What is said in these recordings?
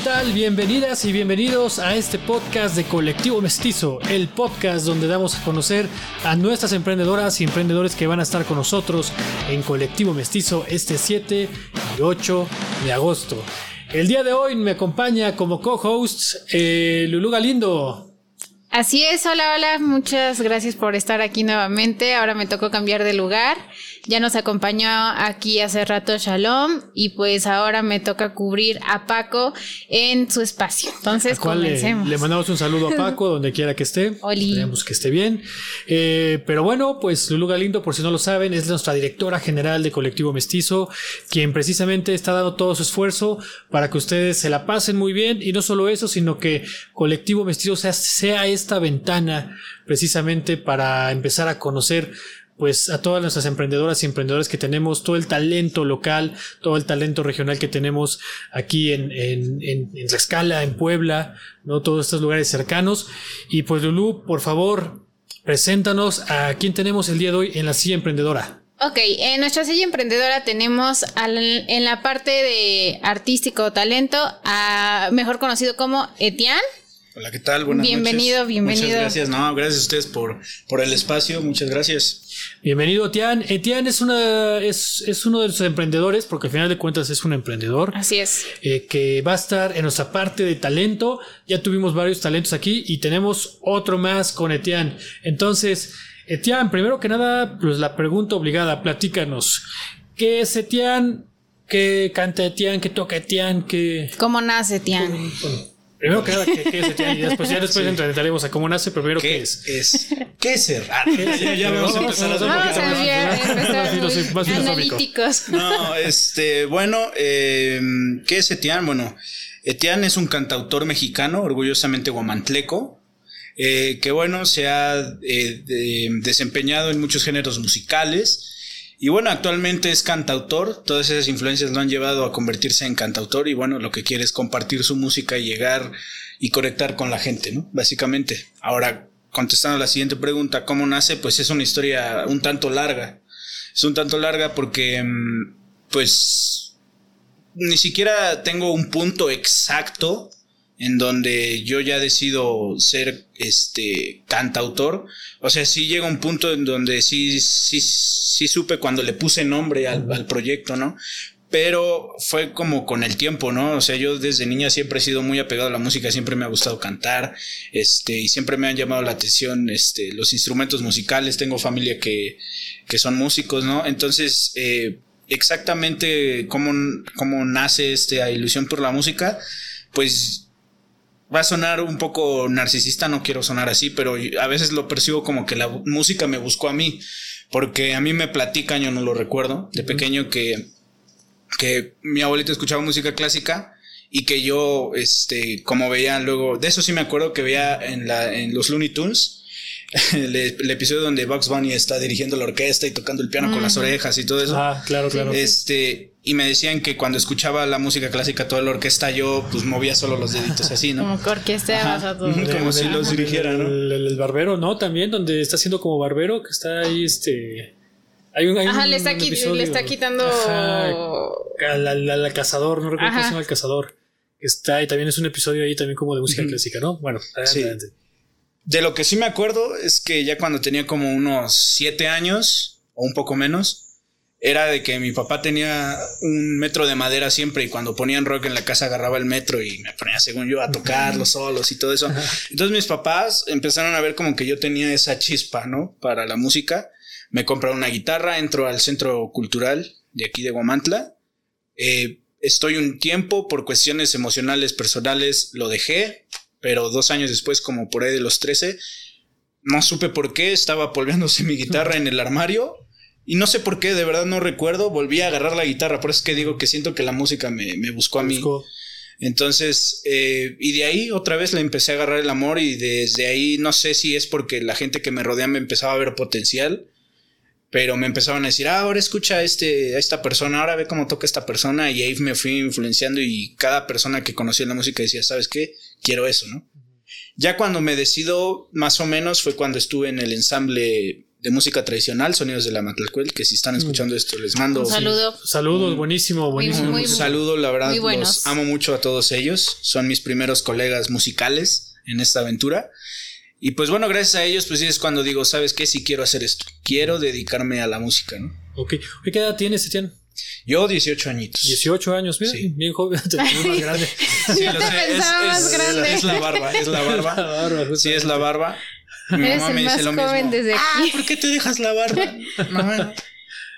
¿qué tal? Bienvenidas y bienvenidos a este podcast de Colectivo Mestizo, el podcast donde damos a conocer a nuestras emprendedoras y emprendedores que van a estar con nosotros en Colectivo Mestizo este 7 y 8 de agosto. El día de hoy me acompaña como co-host eh, Lulu Galindo. Así es, hola, hola, muchas gracias por estar aquí nuevamente. Ahora me tocó cambiar de lugar. Ya nos acompañó aquí hace rato Shalom y pues ahora me toca cubrir a Paco en su espacio. Entonces, comencemos. Le, mandamos un saludo a Paco donde quiera que esté. Esperemos que esté bien. Eh, pero bueno, pues Lulu Galindo, por si no lo saben, es nuestra directora general de Colectivo Mestizo, quien precisamente está dando todo su esfuerzo para que ustedes se la pasen muy bien y no solo eso, sino que Colectivo Mestizo sea, sea esta ventana precisamente para empezar a conocer pues a todas nuestras emprendedoras y emprendedores que tenemos, todo el talento local, todo el talento regional que tenemos aquí en, en, en, en Tlaxcala, en Puebla, ¿no? Todos estos lugares cercanos. Y pues Lulu, por favor, preséntanos a quién tenemos el día de hoy en la silla emprendedora. Ok, en nuestra silla emprendedora tenemos al, en la parte de artístico talento, a, mejor conocido como Etienne. Hola, ¿qué tal? Buenas bienvenido, noches. Bienvenido, Muchas gracias. No, gracias a ustedes por, por el espacio. Muchas gracias. Bienvenido, Etienne. Etienne es, una, es, es uno de los emprendedores, porque al final de cuentas es un emprendedor. Así es. Eh, que va a estar en nuestra parte de talento. Ya tuvimos varios talentos aquí y tenemos otro más con Etienne. Entonces, Etienne, primero que nada, pues la pregunta obligada, platícanos. ¿Qué es Etienne? ¿Qué canta Etienne? ¿Qué toca Etienne? ¿Qué... ¿Cómo nace? Bueno, Primero que nada, ¿qué, qué es Etienne? Y después, ya después sí. entraremos a cómo nace, pero primero, ¿qué, ¿qué es? es? ¿Qué es ser? Ah, ya, ya vamos a empezar a hacer Vamos a más, más analíticos. No, este, bueno, eh, ¿qué es Etienne? Bueno, Etienne es un cantautor mexicano, orgullosamente guamantleco, eh, que bueno, se ha eh, de, desempeñado en muchos géneros musicales. Y bueno, actualmente es cantautor, todas esas influencias lo han llevado a convertirse en cantautor y bueno, lo que quiere es compartir su música y llegar y conectar con la gente, ¿no? Básicamente. Ahora, contestando a la siguiente pregunta, ¿cómo nace? Pues es una historia un tanto larga. Es un tanto larga porque, pues, ni siquiera tengo un punto exacto en donde yo ya decido ser este cantautor. O sea, sí llega un punto en donde sí, sí, sí supe cuando le puse nombre al, al, proyecto, ¿no? Pero fue como con el tiempo, ¿no? O sea, yo desde niña siempre he sido muy apegado a la música, siempre me ha gustado cantar, este, y siempre me han llamado la atención, este, los instrumentos musicales. Tengo familia que, que son músicos, ¿no? Entonces, eh, exactamente cómo, cómo nace esta ilusión por la música, pues va a sonar un poco narcisista, no quiero sonar así, pero a veces lo percibo como que la música me buscó a mí, porque a mí me platican, yo no lo recuerdo, de pequeño que, que mi abuelita escuchaba música clásica y que yo, este, como veía luego, de eso sí me acuerdo que veía en, la, en los Looney Tunes, el, el, episodio donde Bugs Bunny está dirigiendo la orquesta y tocando el piano con las orejas y todo eso. Ah, claro, claro. Este, y me decían que cuando escuchaba la música clásica, toda la orquesta, yo pues movía solo los deditos así, ¿no? Como que orquesteabas a todo. Como si los dirigiera, ¿no? El, el, el, barbero, ¿no? También, donde está haciendo como barbero, que está ahí, este. Hay un, hay Ajá, un le, está episodio, le está quitando. Al, al, al, cazador, no recuerdo cómo se llama el cazador. Está, y también es un episodio ahí también como de música uh -huh. clásica, ¿no? Bueno, adelante, sí. adelante. De lo que sí me acuerdo es que ya cuando tenía como unos siete años o un poco menos, era de que mi papá tenía un metro de madera siempre y cuando ponían rock en la casa agarraba el metro y me ponía, según yo, a tocar los solos y todo eso. Entonces mis papás empezaron a ver como que yo tenía esa chispa, ¿no? Para la música. Me compraron una guitarra, entro al centro cultural de aquí de Guamantla. Eh, estoy un tiempo por cuestiones emocionales, personales, lo dejé pero dos años después, como por ahí de los 13, no supe por qué, estaba polveándose mi guitarra en el armario. Y no sé por qué, de verdad no recuerdo, volví a agarrar la guitarra, por eso es que digo que siento que la música me, me buscó a mí. Buscó. Entonces, eh, y de ahí otra vez le empecé a agarrar el amor y desde ahí no sé si es porque la gente que me rodea me empezaba a ver potencial, pero me empezaban a decir, ah, ahora escucha a, este, a esta persona, ahora ve cómo toca esta persona y ahí me fui influenciando y cada persona que conocía la música decía, ¿sabes qué? Quiero eso, ¿no? Ya cuando me decido, más o menos, fue cuando estuve en el ensamble de música tradicional, Sonidos de la Matlalcuel, que si están escuchando esto les mando un saludo. Saludos, buenísimo, buenísimo. un saludo, la verdad, los amo mucho a todos ellos, son mis primeros colegas musicales en esta aventura. Y pues bueno, gracias a ellos, pues es cuando digo, ¿sabes qué? Si quiero hacer esto, quiero dedicarme a la música, ¿no? Ok, ¿qué edad tienes, Etienne? Yo 18 añitos. 18 años, bien, bien joven, te más grande. Sí, lo sé, es, la barba, es la barba. la barba sí, es la barba. Mi Eres mamá me dice lo mismo. Desde ah, aquí. Ah, ¿por qué te dejas la barba? Mamá.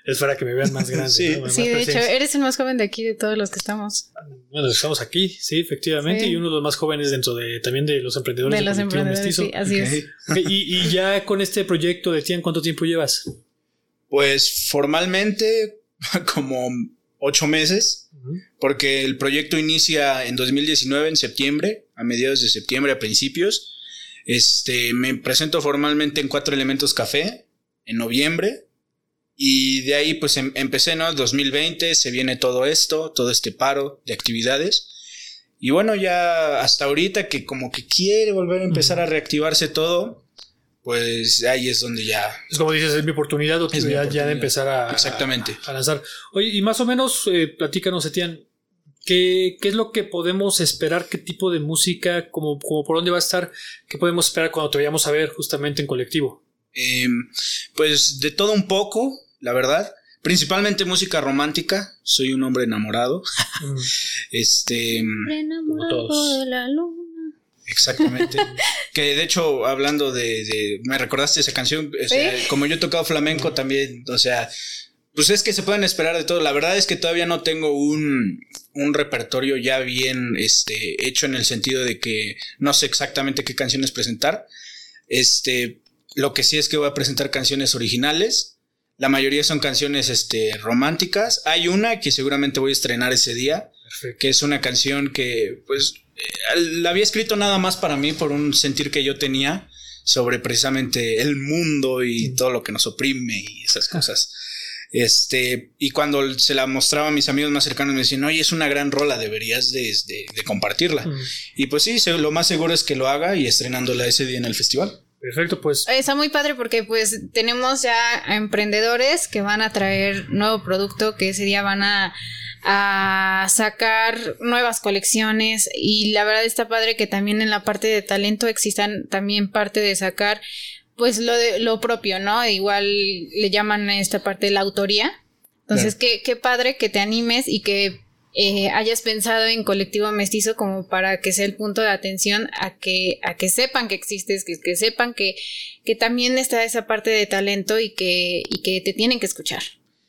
Es para que me vean más grande. Sí, sí de hecho, eres el más joven de aquí de todos los que estamos. Bueno, estamos aquí, sí, efectivamente, y uno de los más jóvenes dentro de también de los emprendedores. De los emprendedores, sí, así es. y, y, ya con este proyecto de Tian, ¿cuánto tiempo llevas? Pues formalmente como ocho meses, porque el proyecto inicia en 2019, en septiembre, a mediados de septiembre, a principios. Este, me presento formalmente en Cuatro Elementos Café en noviembre. Y de ahí pues em, empecé, ¿no? 2020 se viene todo esto, todo este paro de actividades. Y bueno, ya hasta ahorita que como que quiere volver a empezar a reactivarse todo, pues ahí es donde ya. Es como dices, es mi oportunidad, ya, de empezar a, Exactamente. A, lanzar. Oye, y más o menos, eh, platícanos, Etienne, ¿qué, ¿qué es lo que podemos esperar? ¿Qué tipo de música? Como, como por dónde va a estar? ¿Qué podemos esperar cuando te vayamos a ver justamente en colectivo? Em, pues de todo un poco, la verdad. Principalmente música romántica. Soy un hombre enamorado. Mm. este. Enamorado de la luna. Exactamente. que de hecho, hablando de, me recordaste esa canción, como yo he tocado flamenco también, o sea, pues es que se pueden esperar de todo. La verdad es que todavía no tengo un, un repertorio ya bien este, hecho en el sentido de que no sé exactamente qué canciones presentar. Este, lo que sí es que voy a presentar canciones originales. La mayoría son canciones este, románticas. Hay una que seguramente voy a estrenar ese día, que es una canción que, pues, la había escrito nada más para mí por un sentir que yo tenía sobre precisamente el mundo y todo lo que nos oprime y esas cosas. Este, y cuando se la mostraba a mis amigos más cercanos me decían, oye, es una gran rola, deberías de, compartirla. Y pues sí, lo más seguro es que lo haga y estrenándola ese día en el festival. Perfecto, pues. Está muy padre porque pues tenemos ya emprendedores que van a traer nuevo producto que ese día van a a sacar nuevas colecciones y la verdad está padre que también en la parte de talento existan también parte de sacar pues lo de lo propio, ¿no? Igual le llaman a esta parte de la autoría. Entonces, qué, qué padre que te animes y que eh, hayas pensado en colectivo mestizo como para que sea el punto de atención a que, a que sepan que existes, que, que sepan que, que también está esa parte de talento y que, y que te tienen que escuchar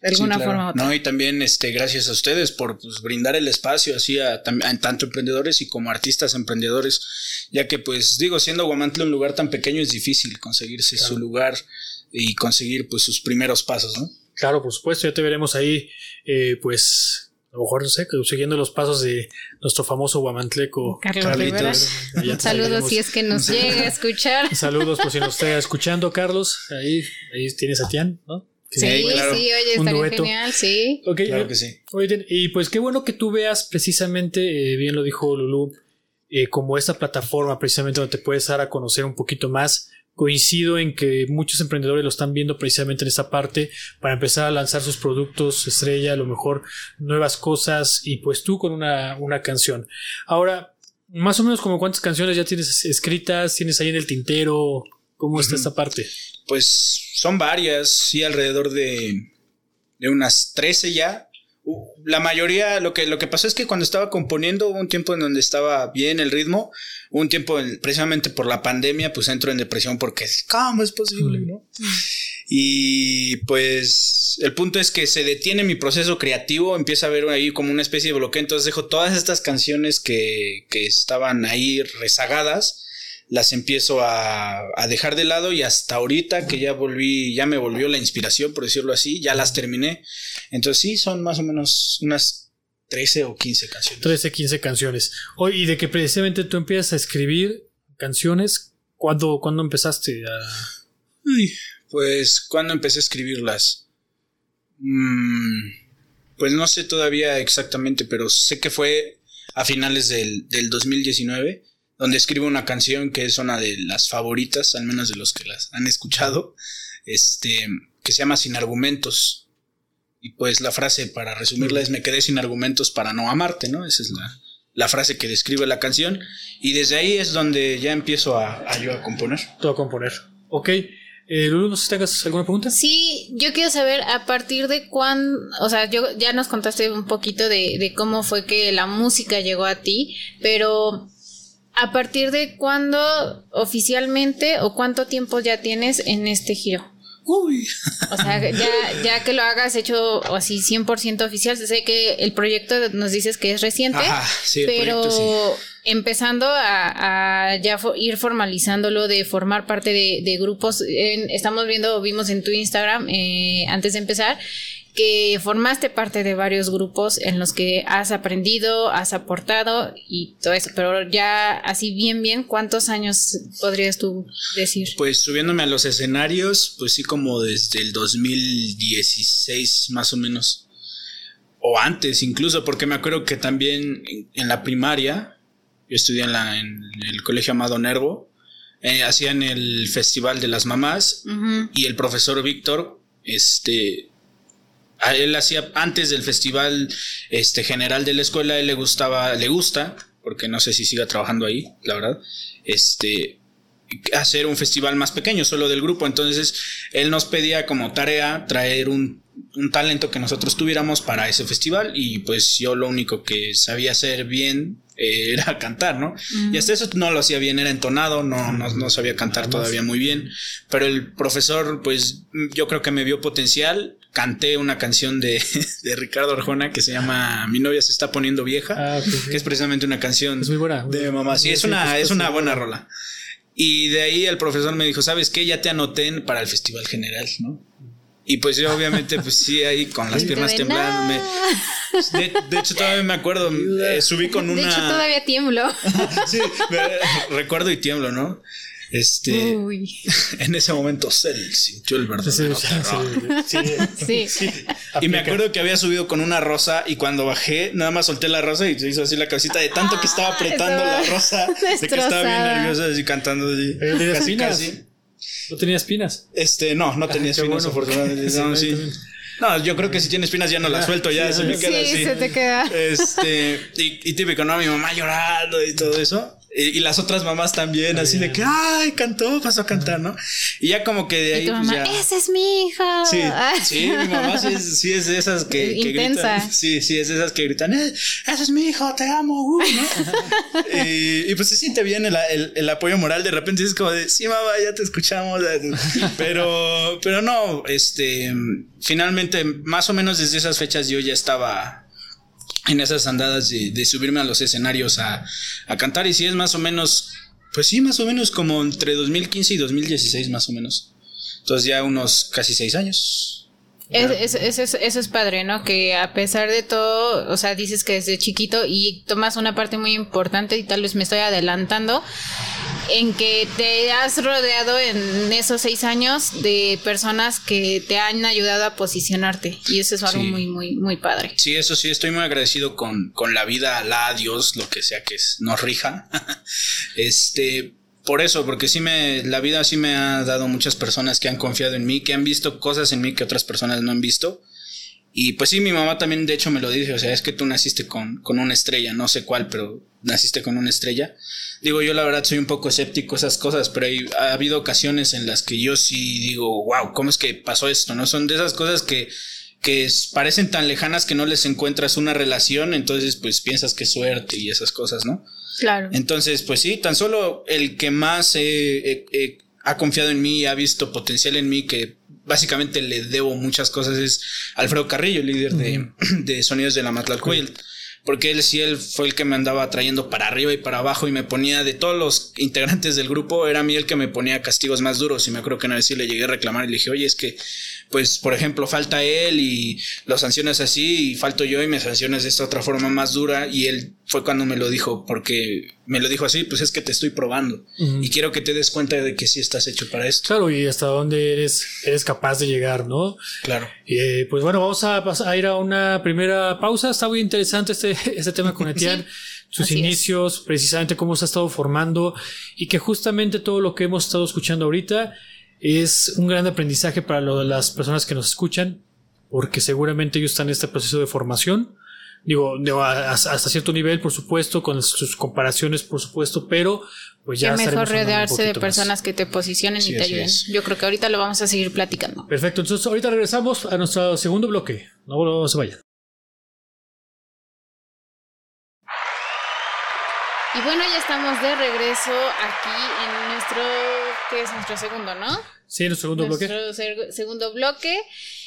de alguna forma otra. No, y también este, gracias a ustedes por pues, brindar el espacio así a, tanto emprendedores y como artistas emprendedores, ya que pues digo, siendo Guamantle un lugar tan pequeño es difícil conseguirse su lugar y conseguir pues sus primeros pasos, ¿no? Claro, por supuesto, ya te veremos ahí, eh, pues a lo mejor, no sé, siguiendo los pasos de nuestro famoso guamantleco Carlos Saludos si es que nos llega a escuchar. Saludos por si nos está escuchando, Carlos. Ahí, ahí tienes a Tian, ¿no? Sí, sí, oye, estaría genial, sí. claro que sí. Oye, y pues qué bueno que tú veas precisamente, eh, bien lo dijo Lulu, eh, como esta plataforma precisamente donde te puedes dar a conocer un poquito más. Coincido en que muchos emprendedores lo están viendo precisamente en esta parte para empezar a lanzar sus productos estrella, a lo mejor nuevas cosas y pues tú con una, una canción. Ahora, más o menos como cuántas canciones ya tienes escritas, tienes ahí en el tintero, ¿cómo está esta parte? Pues son varias, sí, alrededor de, de unas 13 ya. La mayoría, lo que, lo que pasó es que cuando estaba componiendo hubo un tiempo en donde estaba bien el ritmo, un tiempo precisamente por la pandemia, pues entro en depresión porque ¿cómo es posible? Mm. ¿no? Y pues el punto es que se detiene mi proceso creativo, empieza a ver ahí como una especie de bloqueo, entonces dejo todas estas canciones que, que estaban ahí rezagadas las empiezo a, dejar de lado y hasta ahorita que ya volví, ya me volvió la inspiración, por decirlo así, ya las terminé. Entonces sí, son más o menos unas 13 o 15 canciones. 13, 15 canciones. Oye, y de que precisamente tú empiezas a escribir canciones, ¿cuándo, empezaste a...? pues, ¿cuándo empecé a escribirlas? Mm, pues no sé todavía exactamente, pero sé que fue a finales del, del 2019 donde escribo una canción que es una de las favoritas, al menos de los que las han escuchado, este, que se llama Sin Argumentos. Y pues la frase, para resumirla, es me quedé sin argumentos para no amarte, ¿no? Esa es la, la frase que describe la canción. Y desde ahí es donde ya empiezo a, yo a componer. Todo a componer. Ok. Eh, Lulu, no sé si tengas alguna pregunta. Sí, yo quiero saber a partir de cuándo, o sea, yo ya nos contaste un poquito de, de cómo fue que la música llegó a ti, pero a partir de cuándo oficialmente o cuánto tiempo ya tienes en este giro. Uy. O sea, ya, ya que lo hagas hecho así 100% oficial, sé que el proyecto nos dices que es reciente, pero empezando a, ya ir formalizándolo de formar parte de, grupos, estamos viendo, vimos en tu Instagram eh, antes de empezar, que formaste parte de varios grupos en los que has aprendido, has aportado y todo eso, pero ya así bien, bien, ¿cuántos años podrías tú decir? Pues subiéndome a los escenarios, pues sí como desde el 2016 más o menos, o antes incluso, porque me acuerdo que también en la primaria, yo estudié en, la, en el colegio Amado Nervo, eh, hacían el Festival de las Mamás y el profesor Víctor, este él hacía antes del festival este general de la escuela, él le gustaba, le gusta, porque no sé si siga trabajando ahí, la verdad, este hacer un festival más pequeño, solo del grupo. Entonces, él nos pedía como tarea traer un, un, talento que nosotros tuviéramos para ese festival y pues yo lo único que sabía hacer bien eh, era cantar, ¿no? Y hasta eso no lo hacía bien, era entonado, no, no, no sabía cantar todavía muy bien, pero el profesor pues yo creo que me vio potencial canté una canción de, de, Ricardo Arjona que se llama Mi novia se está poniendo vieja, ah, que es precisamente una canción de mamá. Sí, es una, es una buena rola. Y de ahí el profesor me dijo, ¿sabes qué? Ya te anoté para el Festival General, ¿no? Y pues yo obviamente, pues sí, ahí con las piernas temblando. de, hecho, todavía me acuerdo, eh, subí con una... De hecho, todavía tiemblo. sí, recuerdo y tiemblo, ¿no? Este, en ese momento Cell sintió el verdadero sí, sí, Y me acuerdo que había subido con una rosa y cuando bajé, nada más solté la rosa y se hizo así la cabecita de tanto que estaba ah, apretando la rosa, de que estaba bien nerviosa así cantando así. Casi, casi. ¿No tenía espinas? Este, no, no tenía espinas, afortunadamente. no, sí. No, yo creo que si tiene espinas ya no la suelto, ya se me queda así. se te queda. Este, y, y típico, ¿no? Mi mamá llorando y todo eso. Y, las otras mamás también, así de que, ay, cantó, pasó a cantar, ¿no? Y ya como que de ahí. Pues ya... ese es mi hija. Sí, sí, mi mamá sí es, sí es de esas que, que gritan. Sí, sí, es de esas que gritan, eh, ese es mi hijo, te amo, uh", ¿no? y, y, pues se siente bien el, el, el, apoyo moral. De repente es como de, sí, mamá, ya te escuchamos. Pero, pero no, este, finalmente, más o menos desde esas fechas yo ya estaba en esas andadas de, subirme a los escenarios a, cantar. Y si es más o menos, pues sí, más o menos como entre 2015 y 2016, más o menos. Entonces ya unos casi seis años. Eso es padre, ¿no? Que a pesar de todo, o sea, dices que desde chiquito y tomas una parte muy importante y tal vez me estoy adelantando, en que te has rodeado en esos seis años de personas que te han ayudado a posicionarte y eso es algo muy, muy, muy padre. Sí, eso sí, estoy muy agradecido con, con la vida, la Dios, lo que sea que nos rija. este, por eso, porque sí me, la vida sí me ha dado muchas personas que han confiado en mí, que han visto cosas en mí que otras personas no han visto. Y pues sí, mi mamá también de hecho me lo dice, o sea, es que tú naciste con, con una estrella, no sé cuál, pero naciste con una estrella. Digo, yo la verdad soy un poco escéptico esas cosas, pero ha habido ocasiones en las que yo sí digo, wow, ¿cómo es que pasó esto? ¿No? Son de esas cosas que, que parecen tan lejanas que no les encuentras una relación, entonces pues piensas que suerte y esas cosas, ¿no? Claro. Entonces, pues sí, tan solo el que más ha confiado en mí y ha visto potencial en mí, que básicamente le debo muchas cosas, es Alfredo Carrillo, líder de, de Sonidos de la Matlalcoyl porque él sí, él fue el que me andaba trayendo para arriba y para abajo y me ponía de todos los integrantes del grupo, era a mí el que me ponía castigos más duros y me acuerdo que una vez sí le llegué a reclamar y le dije, oye, es que, pues, por ejemplo, falta él y lo sancionas así y falto yo y me sancionas de esta otra forma más dura y él fue cuando me lo dijo, porque me lo dijo así, pues es que te estoy probando y quiero que te des cuenta de que sí estás hecho para esto. Claro, y hasta dónde eres, eres capaz de llegar, ¿no? Claro. Eh, pues bueno, vamos a, a, ir a una primera pausa. Está muy interesante este, este tema con Etienne. sus inicios, precisamente cómo se ha estado formando y que justamente todo lo que hemos estado escuchando ahorita es un gran aprendizaje para las personas que nos escuchan, porque seguramente ellos están en este proceso de formación. Digo, hasta cierto nivel, por supuesto, con sus comparaciones, por supuesto, pero pues ya. Es mejor rodearse de personas que te posicionen y te ayuden. Yo creo que ahorita lo vamos a seguir platicando. Perfecto, entonces ahorita regresamos a nuestro segundo bloque. No, se vayan. Y bueno, ya estamos de regreso aquí en nuestro, ¿qué es nuestro segundo, no? Sí, nuestro segundo bloque. Nuestro segundo bloque.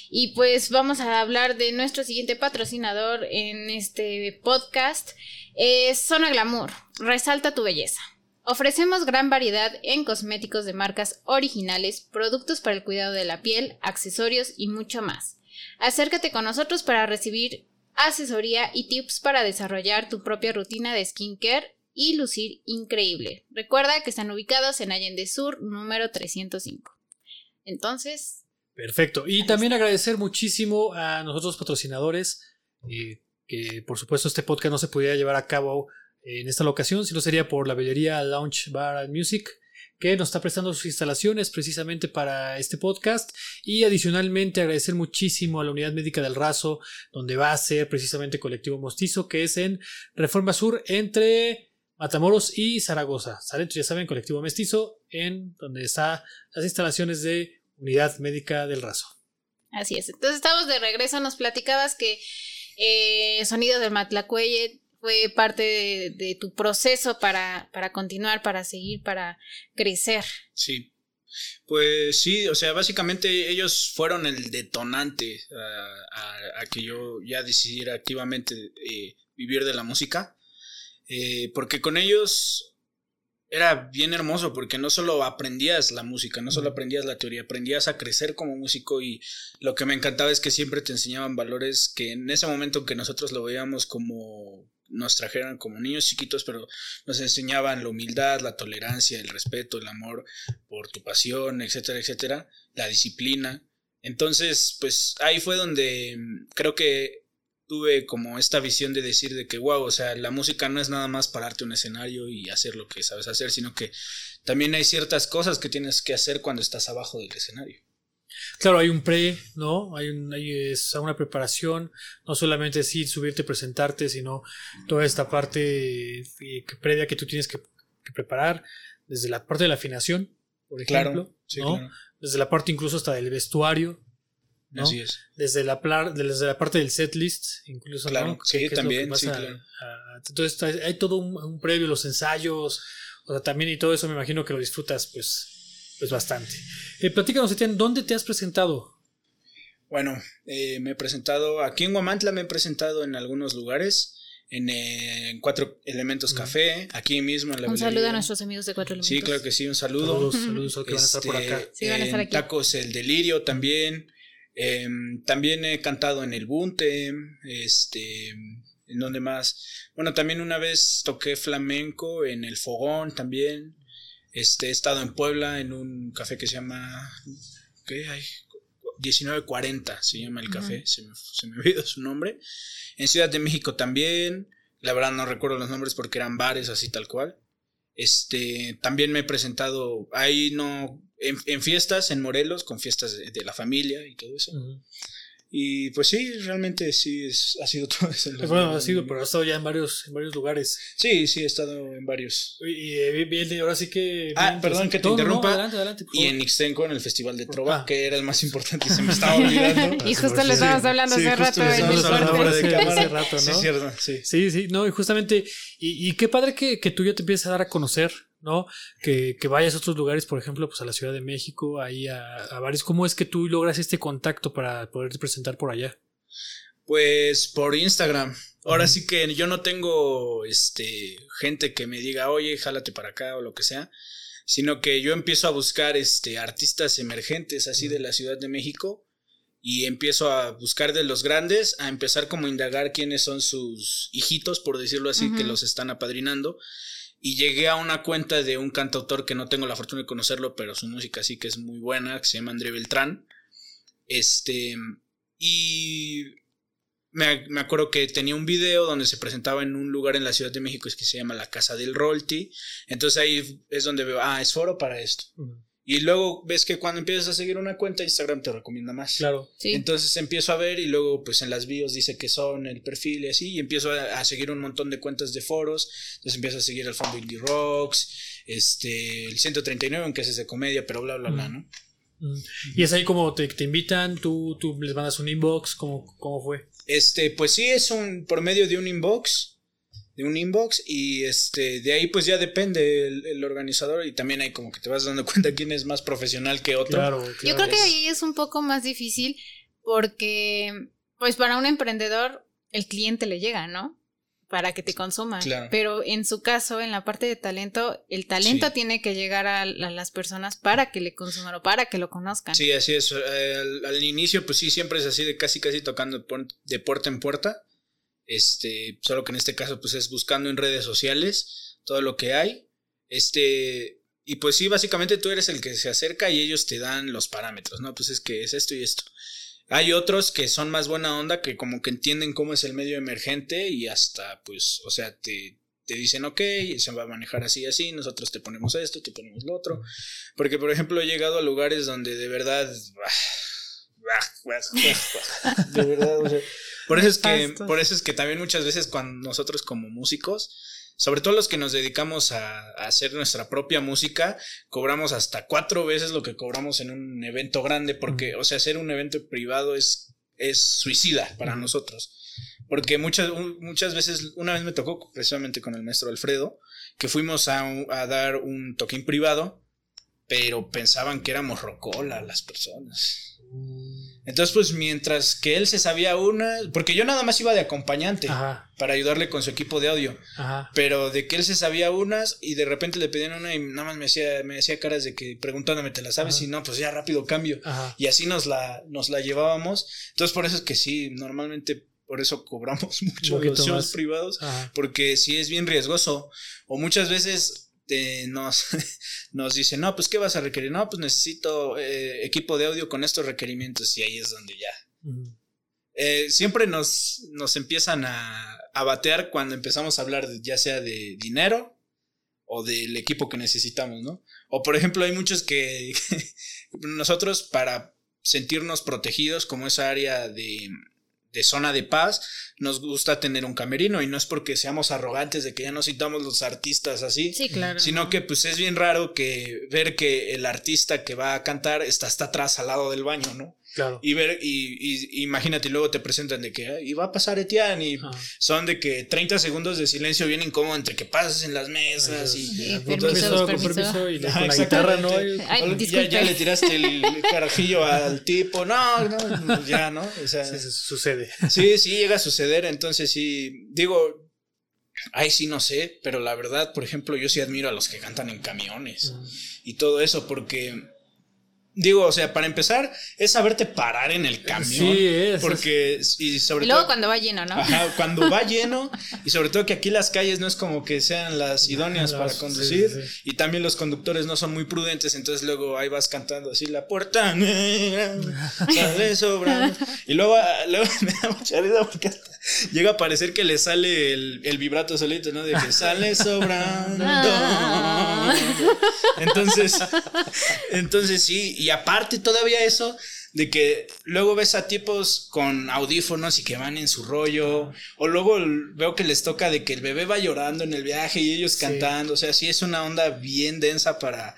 Y pues vamos a hablar de nuestro siguiente patrocinador en este podcast. Es Zona Glamour. Resalta tu belleza. Ofrecemos gran variedad en cosméticos de marcas originales, productos para el cuidado de la piel, accesorios y mucho más. Acércate con nosotros para recibir asesoría y tips para desarrollar tu propia rutina de skincare y lucir increíble. Recuerda que están ubicados en Allende Sur número 305. Entonces, Perfecto. Y también agradecer muchísimo a nosotros patrocinadores, eh, que por supuesto este podcast no se pudiera llevar a cabo en esta locación, sino sería por la bellería Lounge Bar and Music, que nos está prestando sus instalaciones precisamente para este podcast. Y adicionalmente agradecer muchísimo a la Unidad Médica del Razo, donde va a ser precisamente Colectivo Mostizo, que es en Reforma Sur entre Matamoros y Zaragoza. ¿Sale? Ya saben, Colectivo Mestizo, en donde están las instalaciones de Unidad Médica del Razo. Así es. Entonces estamos de regreso. Nos platicabas que eh, Sonidos del Matlacuelle fue parte de, tu proceso para, para, continuar, para seguir, para crecer. Sí. Pues sí, o sea, básicamente ellos fueron el detonante a, que yo ya decidiera activamente eh, vivir de la música. Eh, porque con ellos era bien hermoso porque no solo aprendías la música, no solo aprendías la teoría, aprendías a crecer como músico y lo que me encantaba es que siempre te enseñaban valores que en ese momento que nosotros lo veíamos como nos trajeran como niños chiquitos, pero nos enseñaban la humildad, la tolerancia, el respeto, el amor por tu pasión, etcétera, etcétera, la disciplina. Entonces, pues ahí fue donde creo que tuve como esta visión de decir de que, wow, o sea, la música no es nada más pararte un escenario y hacer lo que sabes hacer, sino que también hay ciertas cosas que tienes que hacer cuando estás abajo del escenario. Claro, hay un pre, ¿no? Hay, un, hay una preparación, no solamente decir subirte, presentarte, sino toda esta parte eh, previa que tú tienes que, preparar, desde la parte de la afinación, por ejemplo, ¿no? Desde la parte incluso hasta del vestuario, Así es. Desde la, desde la parte del setlist, incluso. Claro, sí, también. entonces hay todo un, previo, los ensayos, o sea, también y todo eso me imagino que lo disfrutas pues, pues bastante. Eh, platícanos, Etienne, ¿dónde te has presentado? Bueno, eh, me he presentado, aquí en Guamantla me he presentado en algunos lugares. En, eh, Cuatro Elementos Café, aquí mismo en la Un saludo a nuestros amigos de Cuatro Elementos. Sí, claro que sí, un saludo. Saludos, saludos que van a estar por este, acá. Sí, van a estar aquí. Tacos El Delirio también. Em, también he cantado en el Bunte, este, en donde más. Bueno, también una vez toqué flamenco en el Fogón también. Este, he estado en Puebla en un café que se llama, ¿qué hay? 1940 se llama el café, se, me, se me olvidó su nombre. En Ciudad de México también, la verdad no recuerdo los nombres porque eran bares así tal cual. Este, también me he presentado, ahí no, en, fiestas en Morelos, con fiestas de, la familia y todo eso. Y pues sí, realmente sí es, ha sido todo eso. Bueno, ha sido, pero ha estado ya en varios, en varios lugares. Sí, sí, he estado en varios. Y, eh, bien, ahora sí que. Ah, perdón que te interrumpa. adelante, adelante, y en Ixtenco, en el Festival de Trova, ah. que era el más importante y se me estaba olvidando. y justo le estábamos hablando hace rato. hace rato, ¿no? Sí, cierto, sí. Sí, sí, no, y justamente. Y, y qué padre que, que tú ya te empieces a dar a conocer ¿no? Que, vayas a otros lugares, por ejemplo, pues a la Ciudad de México, ahí a, a varios. ¿Cómo es que tú logras este contacto para poderte presentar por allá? Pues por Instagram. Ahora sí que yo no tengo este gente que me diga, oye, jálate para acá o lo que sea. Sino que yo empiezo a buscar este artistas emergentes así de la Ciudad de México. Y empiezo a buscar de los grandes, a empezar como a indagar quiénes son sus hijitos, por decirlo así, que los están apadrinando y llegué a una cuenta de un cantautor que no tengo la fortuna de conocerlo, pero su música sí que es muy buena, que se llama André Beltrán. Este, y me, acuerdo que tenía un video donde se presentaba en un lugar en la Ciudad de México, que se llama la Casa del Rolti. Entonces ahí es donde veo, ah, es foro para esto. Y luego ves que cuando empiezas a seguir una cuenta, Instagram te recomienda más. Claro. Entonces empiezo a ver y luego pues en las bios dice que son el perfil y así, y empiezo a, seguir un montón de cuentas de foros. Entonces empiezo a seguir el fondo Indie Rocks, este, el 139, aunque es de comedia, pero bla, bla, bla, ¿no? Y es ahí como te, te invitan, tú, tú les mandas un inbox, ¿cómo, ¿cómo fue? Este, pues sí, es un por medio de un inbox de un inbox y este de ahí pues ya depende el, organizador y también hay como que te vas dando cuenta quién es más profesional que otro. Claro, Yo creo que ahí es un poco más difícil porque pues para un emprendedor el cliente le llega, ¿no? Para que te consuma. Pero en su caso, en la parte de talento, el talento tiene que llegar a, las personas para que le consuman o para que lo conozcan. Sí, así es. al, inicio, pues sí, siempre es así de casi, casi tocando de puerta en puerta este, solo que en este caso pues es buscando en redes sociales todo lo que hay. Este, y pues sí, básicamente tú eres el que se acerca y ellos te dan los parámetros, ¿no? Pues es que es esto y esto. Hay otros que son más buena onda, que como que entienden cómo es el medio emergente y hasta, pues, o sea, te, te dicen, ok, se va a manejar así y así, nosotros te ponemos esto, te ponemos lo otro. Porque, por ejemplo, he llegado a lugares donde de verdad... De verdad, o sea, por eso es que, por eso es que también muchas veces cuando nosotros como músicos, sobre todo los que nos dedicamos a, hacer nuestra propia música, cobramos hasta cuatro veces lo que cobramos en un evento grande, porque, o sea, hacer un evento privado es, es suicida para nosotros. Porque muchas, muchas veces, una vez me tocó precisamente con el maestro Alfredo, que fuimos a, a dar un toquín privado, pero pensaban que éramos rocola las personas. Mm. Entonces, pues mientras que él se sabía una, porque yo nada más iba de acompañante para ayudarle con su equipo de audio, pero de que él se sabía unas y de repente le pedían una y nada más me hacía, me hacía caras de que preguntándome, ¿te la sabes? Y no, pues ya rápido cambio. Y así nos la, nos la llevábamos. Entonces, por eso es que sí, normalmente por eso cobramos mucho los shows privados, porque sí es bien riesgoso. O muchas veces nos, nos dice, no, pues ¿qué vas a requerir? No, pues necesito eh, equipo de audio con estos requerimientos y ahí es donde ya. Eh, siempre nos, nos empiezan a, a, batear cuando empezamos a hablar ya sea de dinero o del equipo que necesitamos, ¿no? O por ejemplo hay muchos que nosotros para sentirnos protegidos como esa área de de zona de paz, nos gusta tener un camerino y no es porque seamos arrogantes de que ya no citamos los artistas así, sí, claro. sino que pues es bien raro que ver que el artista que va a cantar está hasta atrás al lado del baño, ¿no? Y ver, y, imagínate, y luego te presentan de que, y va a pasar Etienne, y son de que 30 segundos de silencio bien incómodo entre que pasas en las mesas y. permiso, con permiso, y con la guitarra, ¿no? ya, le tiraste el carajillo al tipo, no, no, ya, ¿no? O sea, sí, sucede. Sí, sí, llega a suceder, entonces sí, digo, Ay, sí, no sé, pero la verdad, por ejemplo, yo sí admiro a los que cantan en camiones y todo eso, porque Digo, o sea, para empezar, es saberte parar en el camión. Sí, es. Porque, y sobre y luego cuando va lleno, ¿no? Ajá, cuando va lleno, y sobre todo que aquí las calles no es como que sean las idóneas para conducir, y también los conductores no son muy prudentes, entonces luego ahí vas cantando así la puerta, sale sobrando. Y luego, luego me da mucha risa porque llega a parecer que le sale el, el vibrato solito, ¿no? De que sale sobrando. Entonces, entonces sí, y aparte todavía eso de que luego ves a tipos con audífonos y que van en su rollo, o luego veo que les toca de que el bebé va llorando en el viaje y ellos cantando, o sea, sí es una onda bien densa para...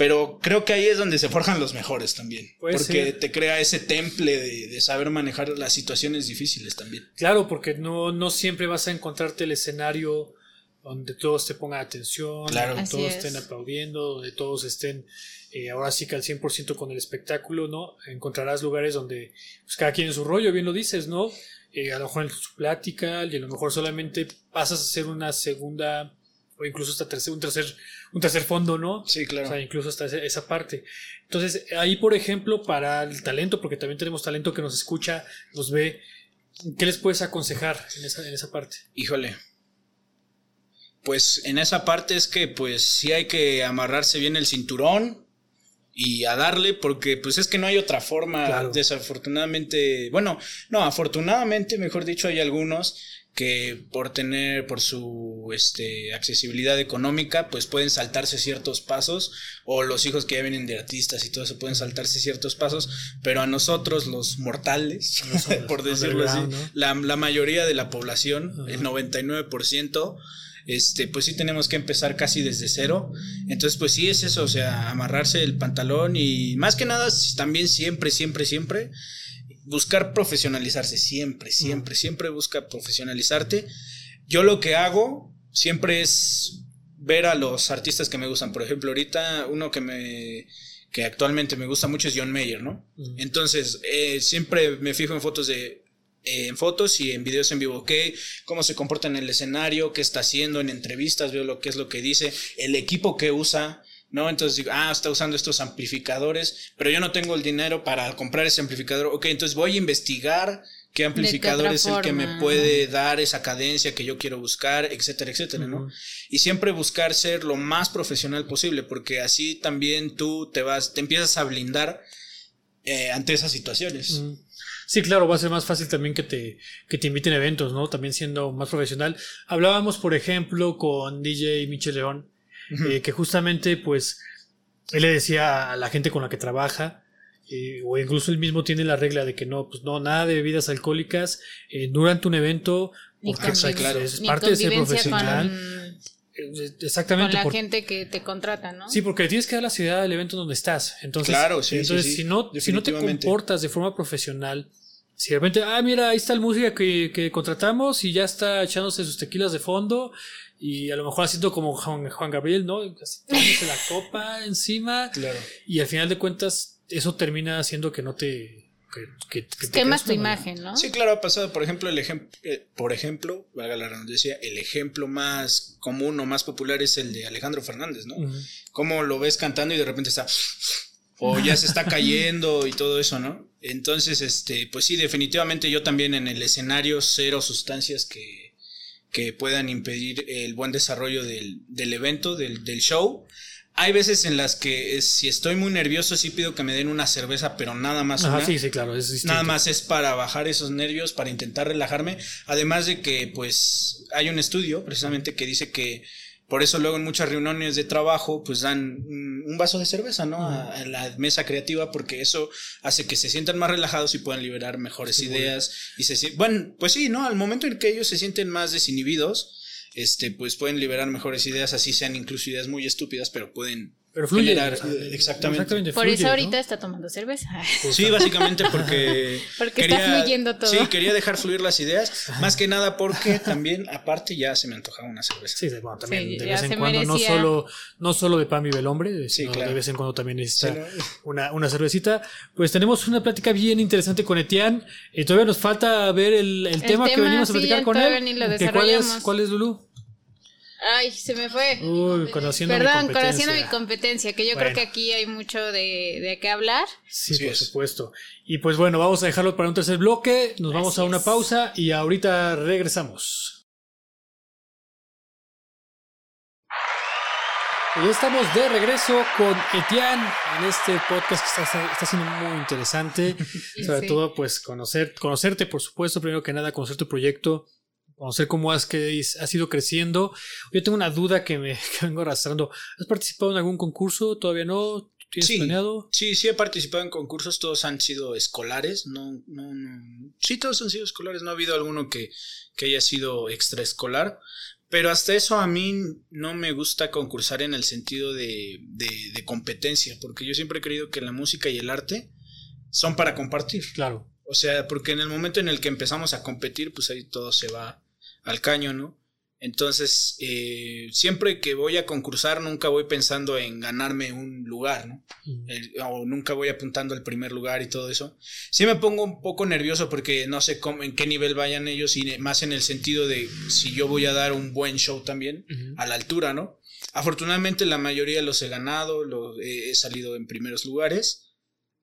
Pero creo que ahí es donde se forjan los mejores también. porque te crea ese temple de, saber manejar las situaciones difíciles también. Claro, porque no, no siempre vas a encontrarte el escenario donde todos te pongan atención, donde todos estén aplaudiendo, donde todos estén eh, ahora sí que al 100% con el espectáculo, ¿no? Encontrarás lugares donde pues, cada quien en su rollo, bien lo dices, ¿no? Eh, a lo mejor en su plática y a lo mejor solamente pasas a hacer una segunda o incluso hasta tercer, un tercer un tercer fondo, ¿no? Sí, claro. O sea, incluso hasta esa parte. Entonces, ahí, por ejemplo, para el talento, porque también tenemos talento que nos escucha, nos ve, ¿qué les puedes aconsejar en esa, en esa parte? Híjole, pues en esa parte es que pues sí hay que amarrarse bien el cinturón, y a darle porque pues es que no hay otra forma desafortunadamente bueno no afortunadamente mejor dicho hay algunos que por tener por su este accesibilidad económica pues pueden saltarse ciertos pasos o los hijos que ya vienen de artistas y todo eso pueden saltarse ciertos pasos pero a nosotros los mortales por decirlo así la, la, mayoría de la población el 99% este, pues sí tenemos que empezar casi desde cero. Entonces, pues sí es eso, o sea, amarrarse el pantalón y más que nada, también siempre, siempre, siempre, buscar profesionalizarse, siempre, siempre, siempre busca profesionalizarte. Yo lo que hago siempre es ver a los artistas que me gustan. Por ejemplo, ahorita uno que me que actualmente me gusta mucho es John Mayer, ¿no? Entonces, eh, siempre me fijo en fotos de en fotos y en videos en vivo, ¿qué? cómo se comporta en el escenario, qué está haciendo en entrevistas, veo lo que es lo que dice, el equipo que usa, ¿no? Entonces digo, ah, está usando estos amplificadores, pero yo no tengo el dinero para comprar ese amplificador, ok, entonces voy a investigar qué amplificador es el que me puede dar esa cadencia que yo quiero buscar, etcétera, etcétera, ¿no? Y siempre buscar ser lo más profesional posible, porque así también tú te vas, te empiezas a blindar eh, ante esas situaciones. Sí, claro, va a ser más fácil también que te, que te inviten a eventos, ¿no? También siendo más profesional. Hablábamos, por ejemplo, con DJ Michel León, eh, que justamente, pues, él le decía a la gente con la que trabaja, eh, o incluso él mismo tiene la regla de que no, pues no, nada de bebidas alcohólicas eh, durante un evento, porque es parte de ser profesional. Exactamente. Con la gente que te contrata, ¿no? Sí, porque tienes que dar la ciudad del evento donde estás. Entonces, claro, sí, entonces si, no, si no te comportas de forma profesional, si de repente, ah, mira, ahí está el música que, que contratamos y ya está echándose sus tequilas de fondo y a lo mejor haciendo como Juan, Juan Gabriel, ¿no? la copa encima. Claro. Y al final de cuentas, eso termina haciendo que no te que, quemas tu imagen, ¿no? Sí, claro, ha pasado. Por ejemplo, el ejemplo, eh, por ejemplo, valga la redundancia, el ejemplo más común o más popular es el de Alejandro Fernández, ¿no? Cómo lo ves cantando y de repente está o ya se está cayendo y todo eso, ¿no? Entonces, este, pues sí, definitivamente yo también en el escenario cero sustancias que, que puedan impedir el buen desarrollo del, del evento, del, del show. Hay veces en las que si estoy muy nervioso sí pido que me den una cerveza, pero nada más. sí, sí, claro. Es nada más es para bajar esos nervios, para intentar relajarme. Además de que, pues, hay un estudio precisamente que dice que por eso luego en muchas reuniones de trabajo pues dan un vaso de cerveza, ¿no? A, la mesa creativa porque eso hace que se sientan más relajados y puedan liberar mejores ideas y se bueno, pues sí, ¿no? Al momento en que ellos se sienten más desinhibidos, este, pues pueden liberar mejores ideas, así sean incluso ideas muy estúpidas, pero pueden pero fluye. exactamente. Por eso ahorita está tomando cerveza. Sí, básicamente porque. porque está fluyendo todo. Sí, quería dejar fluir las ideas. Más que nada porque también, aparte, ya se me antojaba una cerveza. Sí, bueno, también de vez en cuando. No solo, no solo de pan vive el hombre, sino de vez en cuando también necesita una, una cervecita. Pues tenemos una plática bien interesante con Etienne. Y todavía nos falta ver el, el, tema, que venimos a platicar con él. ¿Cuál es, ¿Cuál es, Lulu? Ay, se me fue. Uy, conociendo Perdón, mi conociendo mi competencia, que yo creo que aquí hay mucho de, de qué hablar. Sí, por supuesto. Y pues bueno, vamos a dejarlo para un tercer bloque, nos vamos a una pausa y ahorita regresamos. Y ya estamos de regreso con Etienne en este podcast que está, está siendo muy interesante. Sobre todo, pues conocer, conocerte, por supuesto, primero que nada, conocer tu proyecto, conocer cómo has, que has ido creciendo. Yo tengo una duda que me vengo arrastrando. ¿Has participado en algún concurso? ¿Todavía no? ¿Tienes sí, planeado? Sí, sí he participado en concursos, todos han sido escolares, no, no, no. Sí, todos han sido escolares, no ha habido alguno que, que haya sido extraescolar. Pero hasta eso a mí no me gusta concursar en el sentido de, de, de, competencia, porque yo siempre he creído que la música y el arte son para compartir. Claro. O sea, porque en el momento en el que empezamos a competir, pues ahí todo se va al caño, ¿no? Entonces, eh, siempre que voy a concursar, nunca voy pensando en ganarme un lugar, ¿no? o nunca voy apuntando al primer lugar y todo eso. Sí me pongo un poco nervioso porque no sé cómo, en qué nivel vayan ellos y más en el sentido de si yo voy a dar un buen show también, a la altura, ¿no? Afortunadamente la mayoría los he ganado, los, he salido en primeros lugares.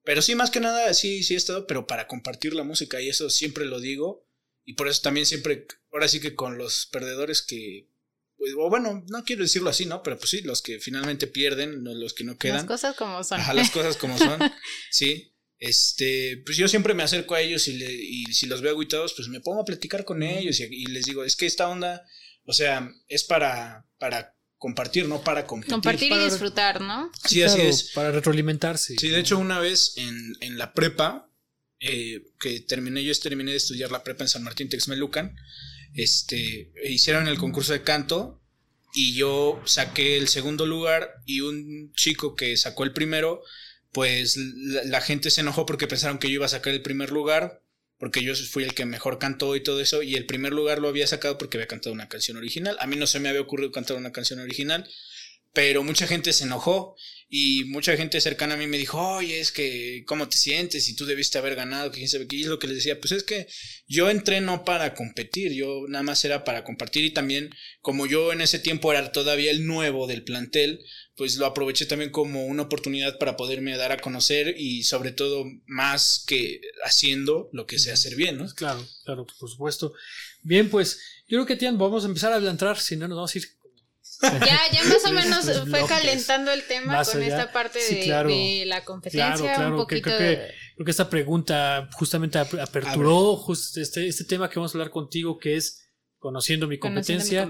Pero sí, más que nada, sí, sí he estado, pero para compartir la música y eso siempre lo digo y por eso también siempre, ahora sí que con los perdedores que pues, o bueno, no quiero decirlo así, ¿no? Pero pues sí, los que finalmente pierden, los que no quedan. Las cosas como son. Ajá, las cosas como son, sí. Este, pues yo siempre me acerco a ellos y, y si los veo aguitados, pues me pongo a platicar con ellos y, les digo, es que esta onda, o sea, es para, para compartir, no para competir. Compartir y disfrutar, ¿no? Sí, así es. Para retroalimentarse. Sí, de hecho, una vez en, en la prepa, eh, que terminé, yo terminé de estudiar la prepa en San Martín Texmelucan, este, hicieron el concurso de canto y yo saqué el segundo lugar y un chico que sacó el primero, pues la, gente se enojó porque pensaron que yo iba a sacar el primer lugar, porque yo fui el que mejor cantó y todo eso, y el primer lugar lo había sacado porque había cantado una canción original. A mí no se me había ocurrido cantar una canción original, pero mucha gente se enojó y mucha gente cercana a mí me dijo, oye, es que, ¿cómo te sientes? Y tú debiste haber ganado, quién sabe qué. Y es lo que les decía, pues es que yo entré no para competir, yo nada más era para compartir. Y también, como yo en ese tiempo era todavía el nuevo del plantel, pues lo aproveché también como una oportunidad para poderme dar a conocer y sobre todo más que haciendo lo que sé hacer bien, ¿no? Claro, claro, por supuesto. Bien, pues yo creo que Tian, vamos a empezar a adelantar, si no nos vamos a ir ya, ya más o menos fue calentando el tema con esta parte de, la competencia. Claro, claro, creo, que, esta pregunta justamente aperturó este, este tema que vamos a hablar contigo, que es conociendo mi competencia.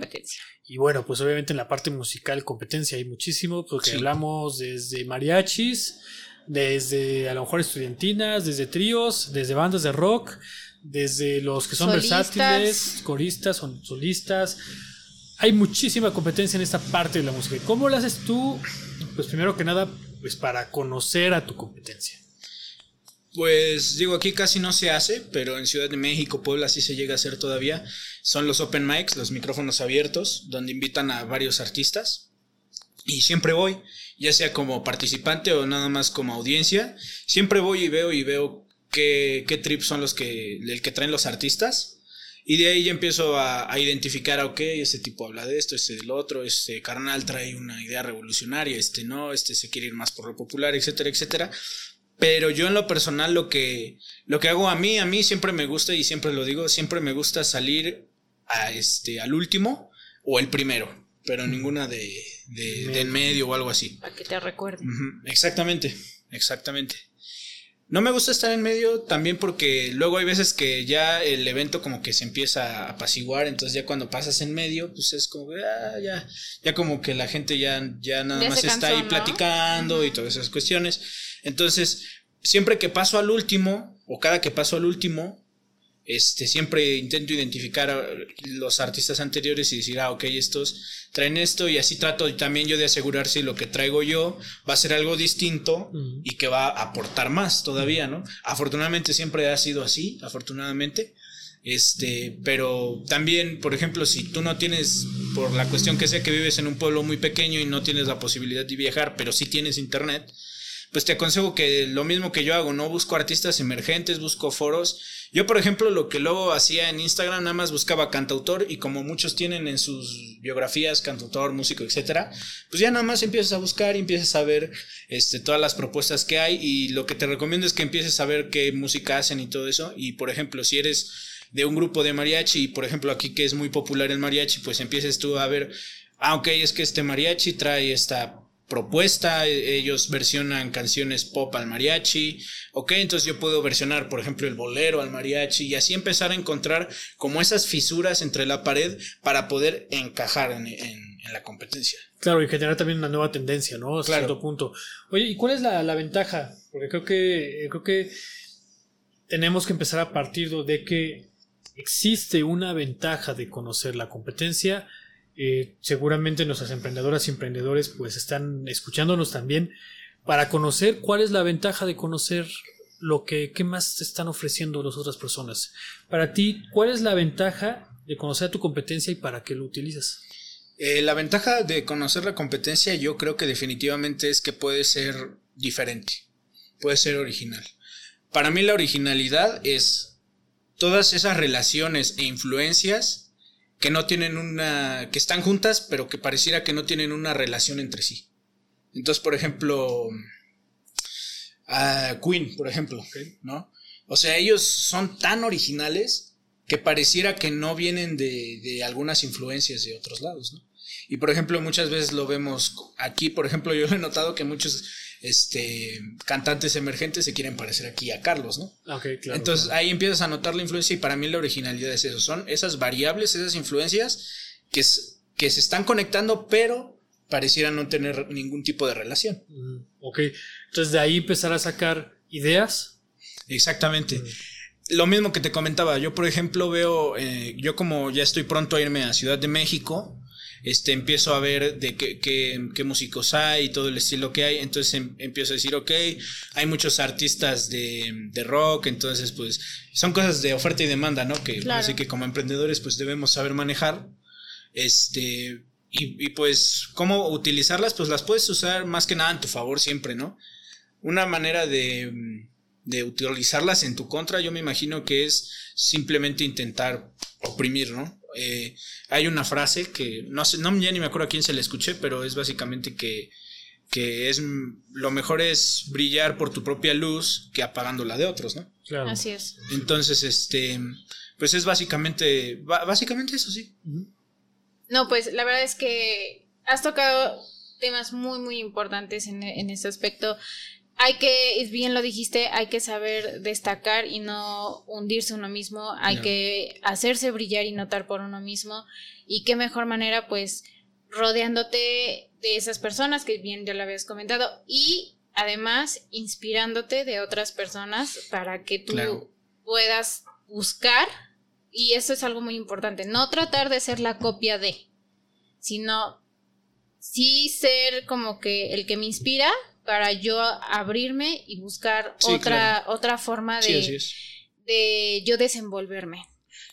Y bueno, pues obviamente en la parte musical competencia hay muchísimo, porque hablamos desde mariachis, desde a lo mejor estudiantinas, desde tríos, desde bandas de rock, desde los que son versátiles, coristas, solistas hay muchísima competencia en esta parte de la música. ¿Cómo lo haces tú? Pues primero que nada, pues para conocer a tu competencia. Pues digo, aquí casi no se hace, pero en Ciudad de México, Puebla sí se llega a hacer todavía. Son los open mics, los micrófonos abiertos, donde invitan a varios artistas. Y siempre voy, ya sea como participante o nada más como audiencia. Siempre voy y veo y veo qué, qué trips son los que, el que traen los artistas y de ahí ya empiezo a, identificar, ok, este tipo habla de esto, este del otro, este carnal trae una idea revolucionaria, este no, este se quiere ir más por lo popular, etcétera, etcétera. Pero yo en lo personal lo que, lo que hago a mí, a mí siempre me gusta y siempre lo digo, siempre me gusta salir a este, al último o el primero, pero ninguna de, de, en medio o algo así. Para que te recuerde. Exactamente, exactamente. No me gusta estar en medio también porque luego hay veces que ya el evento como que se empieza a apaciguar, entonces ya cuando pasas en medio, pues es como, ah, ya, ya como que la gente ya, ya nada más está ahí platicando y todas esas cuestiones. Entonces, siempre que paso al último, o cada que paso al último, este, siempre intento identificar a los artistas anteriores y decir, ah, ok, estos traen esto y así trato también yo de asegurar si lo que traigo yo va a ser algo distinto y que va a aportar más todavía, ¿no? Afortunadamente siempre ha sido así, afortunadamente. Este, pero también, por ejemplo, si tú no tienes, por la cuestión que sé que vives en un pueblo muy pequeño y no tienes la posibilidad de viajar, pero sí tienes internet, pues te aconsejo que lo mismo que yo hago, no busco artistas emergentes, busco foros yo, por ejemplo, lo que luego hacía en Instagram, nada más buscaba cantautor y como muchos tienen en sus biografías cantautor, músico, etcétera, pues ya nada más empiezas a buscar y empiezas a ver este, todas las propuestas que hay y lo que te recomiendo es que empieces a ver qué música hacen y todo eso. Y, por ejemplo, si eres de un grupo de mariachi y, por ejemplo, aquí que es muy popular el mariachi, pues empieces tú a ver, ah, ok, es que este mariachi trae esta propuesta, e, ellos versionan canciones pop al mariachi, ok, entonces yo puedo versionar, por ejemplo, el bolero al mariachi y así empezar a encontrar como esas fisuras entre la pared para poder encajar en, la competencia. Claro, y generar también una nueva tendencia, ¿no? A cierto punto. Oye, ¿y cuál es la, la, ventaja? Porque creo que, creo que tenemos que empezar a partir de que existe una ventaja de conocer la competencia eh, seguramente nuestras emprendedoras y emprendedores pues están escuchándonos también para conocer cuál es la ventaja de conocer lo que qué más te están ofreciendo las otras personas. Para ti, ¿cuál es la ventaja de conocer tu competencia y para qué lo utilizas? Eh, la ventaja de conocer la competencia yo creo que definitivamente es que puede ser diferente, puede ser original. Para mí la originalidad es todas esas relaciones e influencias que no tienen una, que están juntas, pero que pareciera que no tienen una relación entre sí. Entonces, por ejemplo, Queen, por ejemplo, ¿no? O sea, ellos son tan originales que pareciera que no vienen de, de algunas influencias de otros lados, ¿no? Y por ejemplo, muchas veces lo vemos aquí, por ejemplo, yo he notado que muchos este, cantantes emergentes se quieren parecer aquí a Carlos, ¿no? claro, Entonces ahí empiezas a notar la influencia y para mí la originalidad es eso, son esas variables, esas influencias que, que se están conectando, pero parecieran no tener ningún tipo de relación. Mm, ok, entonces de ahí empezar a sacar ideas. Exactamente. Lo mismo que te comentaba, yo por ejemplo veo, eh, yo como ya estoy pronto a irme a Ciudad de México, este, empiezo a ver de qué, qué, músicos hay y todo el estilo que hay, entonces em, empiezo a decir, ok, hay muchos artistas de, de, rock, entonces pues son cosas de oferta y demanda, ¿no? Que así que como emprendedores pues debemos saber manejar, este, y, y pues cómo utilizarlas, pues las puedes usar más que nada en tu favor siempre, ¿no? Una manera de de utilizarlas en tu contra, yo me imagino que es simplemente intentar oprimir, ¿no? Eh, hay una frase que no sé, no ya ni me acuerdo a quién se la escuché, pero es básicamente que, que es lo mejor es brillar por tu propia luz que apagando la de otros, ¿no? Claro. Así es. Entonces, este, pues es básicamente, básicamente eso sí. No, pues la verdad es que has tocado temas muy, muy importantes en, en este aspecto hay que, bien lo dijiste, hay que saber destacar y no hundirse uno mismo, hay que hacerse brillar y notar por uno mismo. Y qué mejor manera, pues, rodeándote de esas personas que bien ya lo habías comentado y además inspirándote de otras personas para que tú puedas buscar, y eso es algo muy importante, no tratar de ser la copia de, sino sí ser como que el que me inspira, para yo abrirme y buscar otra, otra forma de, de yo desenvolverme.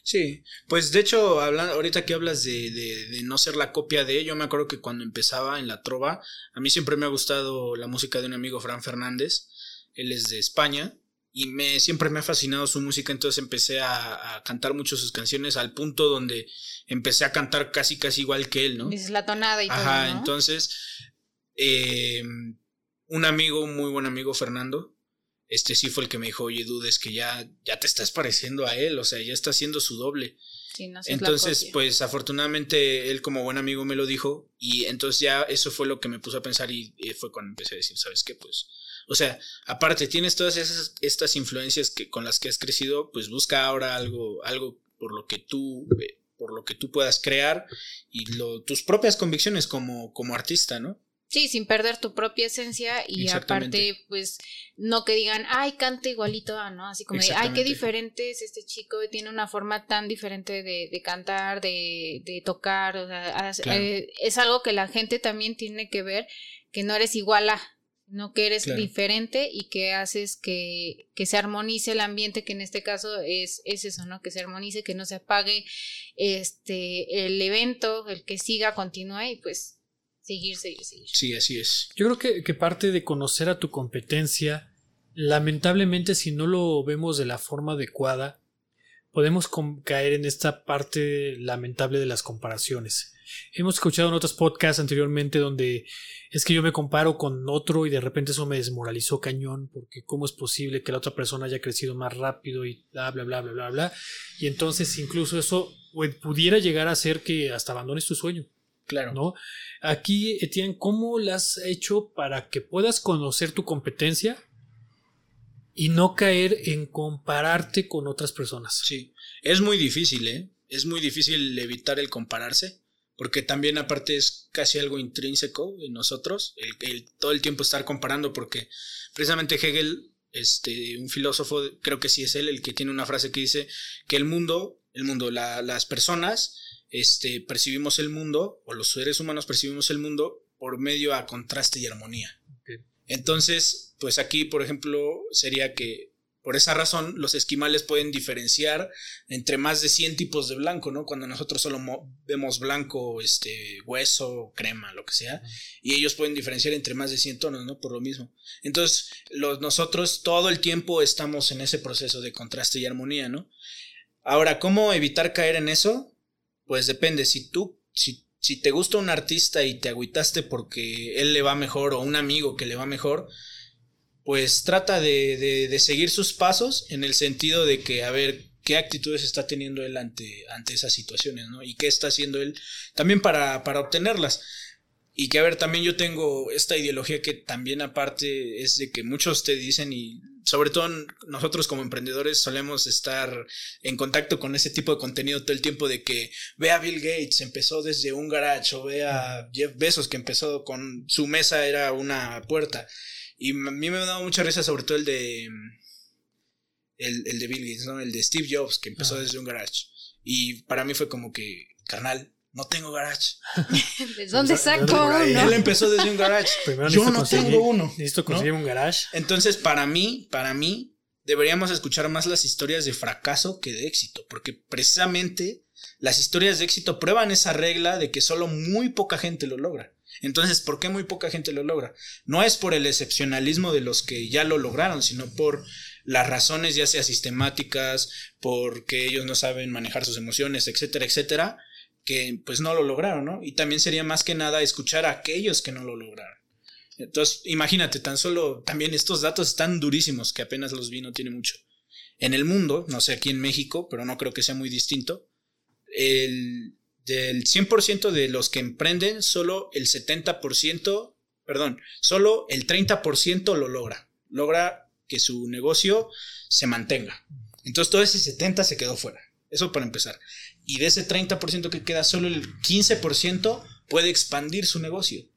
Sí, pues de hecho, hablando, ahorita que hablas de, de, no ser la copia de, yo me acuerdo que cuando empezaba en la trova, a mí siempre me ha gustado la música de un amigo, Fran Fernández, él es de España, y me, siempre me ha fascinado su música, entonces empecé a, cantar mucho sus canciones al punto donde empecé a cantar casi, casi igual que él, ¿no? Es la tonada y todo. Ajá, entonces, eh, un amigo, un muy buen amigo, Fernando, este sí fue el que me dijo, oye, dudes que ya, ya te estás pareciendo a él, o sea, ya está haciendo su doble. entonces, pues afortunadamente él como buen amigo me lo dijo y entonces ya eso fue lo que me puso a pensar y, fue cuando empecé a decir, ¿sabes qué? Pues, o sea, aparte tienes todas esas, estas influencias que, con las que has crecido, pues busca ahora algo, algo por lo que tú, eh, por lo que tú puedas crear y lo, tus propias convicciones como, como artista, ¿no? Sí, sin perder tu propia esencia y aparte, pues, no que digan, ay, canta igualito, ¿no? Así como, ay, qué diferente es este chico, tiene una forma tan diferente de, de cantar, de, de, tocar, o sea, eh, es algo que la gente también tiene que ver, que no eres igual a, no que eres diferente y que haces que, que, se armonice el ambiente, que en este caso es, es eso, ¿no? Que se armonice, que no se apague este el evento, el que siga, continúe y pues seguir, seguir, seguir. Sí, así es. Yo creo que, que parte de conocer a tu competencia, lamentablemente si no lo vemos de la forma adecuada, podemos caer en esta parte lamentable de las comparaciones. Hemos escuchado en otros podcasts anteriormente donde es que yo me comparo con otro y de repente eso me desmoralizó cañón porque cómo es posible que la otra persona haya crecido más rápido y bla bla bla bla bla bla y entonces incluso eso pudiera llegar a hacer que hasta abandones tu sueño. Claro. ¿No? Aquí, Etienne, ¿cómo lo has hecho para que puedas conocer tu competencia y no caer en compararte con otras personas? Sí, es muy difícil, ¿eh? Es muy difícil evitar el compararse, porque también aparte es casi algo intrínseco en nosotros, el, todo el tiempo estar comparando, porque precisamente Hegel, este, un filósofo, creo que sí es él, el que tiene una frase que dice que el mundo, el mundo, las personas, este, percibimos el mundo, o los seres humanos percibimos el mundo por medio a contraste y armonía. Entonces, pues aquí, por ejemplo, sería que por esa razón los esquimales pueden diferenciar entre más de 100 tipos de blanco, ¿no? Cuando nosotros solo vemos blanco, este, hueso, crema, lo que sea, y ellos pueden diferenciar entre más de 100 tonos, ¿no? Por lo mismo. Entonces, los, nosotros todo el tiempo estamos en ese proceso de contraste y armonía, ¿no? Ahora, ¿cómo evitar caer en eso? Pues depende, si tú, si, si te gusta un artista y te agüitaste porque él le va mejor o un amigo que le va mejor, pues trata de, de, seguir sus pasos en el sentido de que, a ver, qué actitudes está teniendo él ante, ante esas situaciones, ¿no? Y qué está haciendo él también para, para obtenerlas. Y que a ver, también yo tengo esta ideología que también aparte es de que muchos te dicen y sobre todo nosotros como emprendedores solemos estar en contacto con ese tipo de contenido todo el tiempo de que ve a Bill Gates, empezó desde un garage o ve a Jeff Bezos que empezó con su mesa era una puerta. Y a mí me ha dado mucha risa sobre todo el de el, el de Bill Gates, ¿no? El de Steve Jobs que empezó desde un garage. Y para mí fue como que, carnal, no tengo garage. ¿De dónde saco uno? Él empezó desde un garage. Yo no tengo uno. Necesito conseguir un garage. Entonces, para mí, para mí, deberíamos escuchar más las historias de fracaso que de éxito, porque precisamente las historias de éxito prueban esa regla de que solo muy poca gente lo logra. Entonces, ¿por qué muy poca gente lo logra? No es por el excepcionalismo de los que ya lo lograron, sino por las razones ya sea sistemáticas, porque ellos no saben manejar sus emociones, etcétera, etcétera, que pues no lo lograron, ¿no? Y también sería más que nada escuchar a aquellos que no lo lograron. Entonces, imagínate, tan solo también estos datos están durísimos, que apenas los vi, no tiene mucho. En el mundo, no sé aquí en México, pero no creo que sea muy distinto, el, del 100% de los que emprenden, solo el 70%, perdón, solo el 30% lo logra. Logra que su negocio se mantenga. Entonces todo ese 70 se quedó fuera. Eso para empezar y de ese 30% que queda, solo el 15% puede expandir su negocio.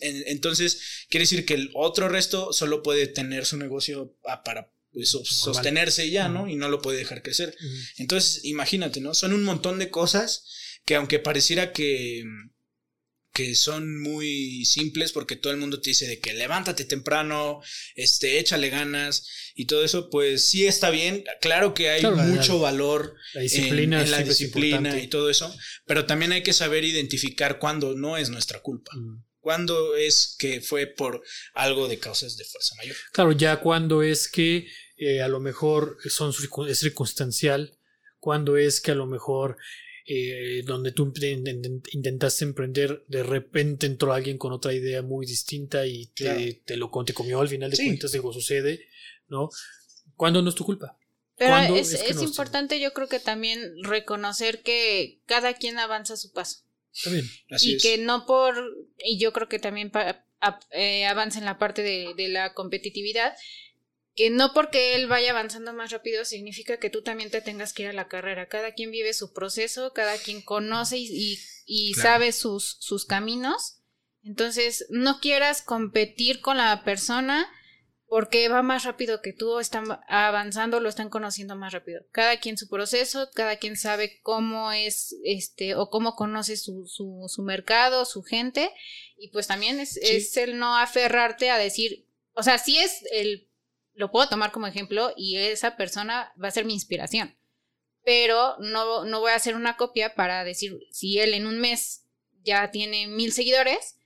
Entonces, quiere decir que el otro resto solo puede tener su negocio para pues, sostenerse ya, ¿no? Y no lo puede dejar crecer. Entonces, imagínate, ¿no? Son un montón de cosas que aunque pareciera que que son muy simples porque todo el mundo te dice de que levántate temprano, este, échale ganas y todo eso, pues sí está bien. Claro que hay mucho valor la disciplina en, la disciplina y todo eso, pero también hay que saber identificar cuándo no es nuestra culpa. Mm. Cuándo es que fue por algo de causas de fuerza mayor. Claro, ya cuando es que eh, a lo mejor son es circunstancial, cuando es que a lo mejor eh, donde tú intentaste emprender, de repente entró alguien con otra idea muy distinta y te, te lo te comió al final de cuentas, digo, sucede, ¿no? ¿Cuándo no es tu culpa? Pero es, es, importante, yo creo que también reconocer que cada quien avanza a su paso. También. y que no por, y yo creo que también eh, avanza en la parte de, de la competitividad, que no porque él vaya avanzando más rápido significa que tú también te tengas que ir a la carrera. Cada quien vive su proceso, cada quien conoce y, y, sabe sus, sus caminos. Entonces, no quieras competir con la persona porque va más rápido que tú, están avanzando, lo están conociendo más rápido. Cada quien su proceso, cada quien sabe cómo es, este, o cómo conoce su, su, su mercado, su gente, y pues también es, es el no aferrarte a decir, o sea, sí es el lo puedo tomar como ejemplo y esa persona va a ser mi inspiración. Pero no, no voy a hacer una copia para decir, si él en un mes ya tiene mil seguidores,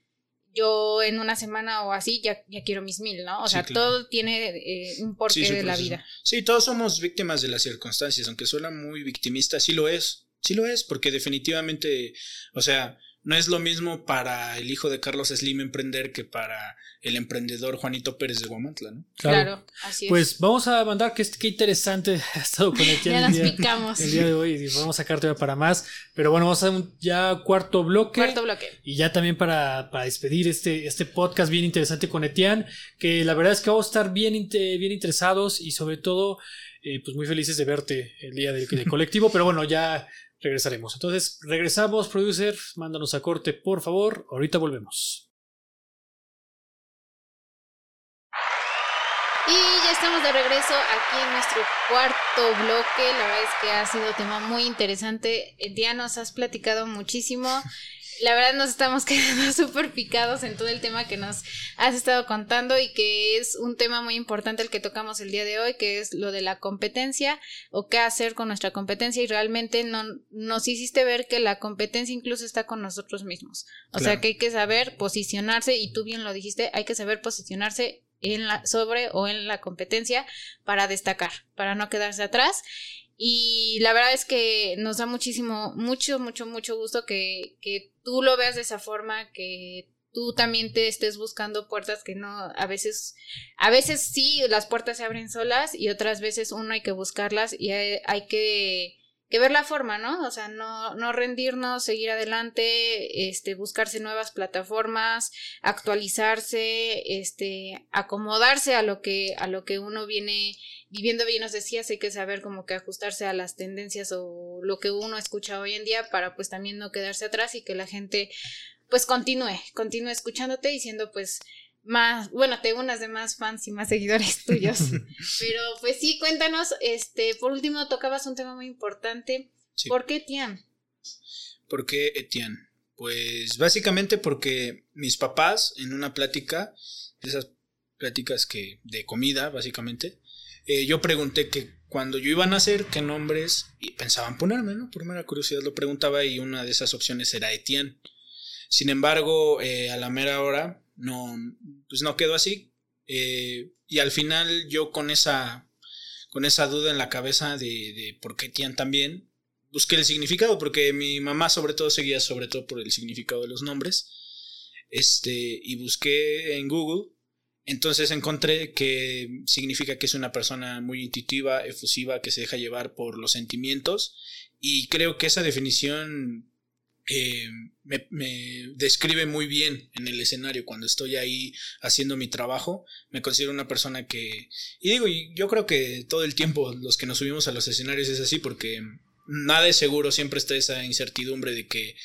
yo en una semana o así ya, ya quiero mis mil, ¿no? O sea, todo tiene eh, un porqué de la vida. Sí, todos somos víctimas de las circunstancias, aunque suena muy victimista, sí lo es, sí lo es, porque definitivamente, o sea, no es lo mismo para el hijo de Carlos Slim emprender que para el emprendedor Juanito Pérez de Guamantla, ¿no? Claro, así es. Pues vamos a mandar que qué interesante ha estado con el, ya el, día, el día de hoy y vamos a sacar todavía para más. Pero bueno, vamos a hacer un ya cuarto bloque. Cuarto bloque. Y ya también para, para despedir este, este podcast bien interesante con Etienne, que la verdad es que vamos a estar bien, bien interesados y sobre todo, eh, pues muy felices de verte el día del colectivo. pero bueno, ya regresaremos. Entonces, regresamos, producer, mándanos a corte, por favor. Ahorita volvemos. Y ya estamos de regreso aquí en nuestro cuarto bloque. La verdad es que ha sido un tema muy interesante. Ya nos has platicado muchísimo la verdad nos estamos quedando súper picados en todo el tema que nos has estado contando y que es un tema muy importante el que tocamos el día de hoy, que es lo de la competencia o qué hacer con nuestra competencia. Y realmente no, nos hiciste ver que la competencia incluso está con nosotros mismos. O sea que hay que saber posicionarse y tú bien lo dijiste, hay que saber posicionarse en la, sobre o en la competencia para destacar, para no quedarse atrás. Y la verdad es que nos da muchísimo, mucho, mucho, mucho gusto que, que tú lo veas de esa forma, que tú también te estés buscando puertas que no, a veces, a veces sí, las puertas se abren solas y otras veces uno hay que buscarlas y hay, que, que, ver la forma, ¿no? O sea, no, no rendirnos, seguir adelante, este, buscarse nuevas plataformas, actualizarse, este, acomodarse a lo que, a lo que uno viene viviendo bien nos decías, hay que saber como que ajustarse a las tendencias o lo que uno escucha hoy en día para pues también no quedarse atrás y que la gente pues continúe, continúe escuchándote y siendo pues más, bueno, te unas de más fans y más seguidores tuyos. Pero pues sí, cuéntanos, este, por último tocabas un tema muy importante. ¿Por qué Etienne? ¿Por qué Etienne? Pues básicamente porque mis papás en una plática, esas pláticas que de comida básicamente, eh, yo pregunté que cuando yo iba a nacer, qué nombres pensaban ponerme, ¿no? Por mera curiosidad lo preguntaba y una de esas opciones era Etienne. Sin embargo, eh, a la mera hora no, pues no quedó así. Eh, y al final yo con esa, con esa duda en la cabeza de, de por qué Tian también, busqué el significado, porque mi mamá sobre todo seguía sobre todo por el significado de los nombres. Este, y busqué en Google. Entonces encontré que significa que es una persona muy intuitiva, efusiva, que se deja llevar por los sentimientos. Y creo que esa definición eh, me, describe muy bien en el escenario cuando estoy ahí haciendo mi trabajo. Me considero una persona que... Y digo, yo creo que todo el tiempo los que nos subimos a los escenarios es así porque nada es seguro, siempre está esa incertidumbre de que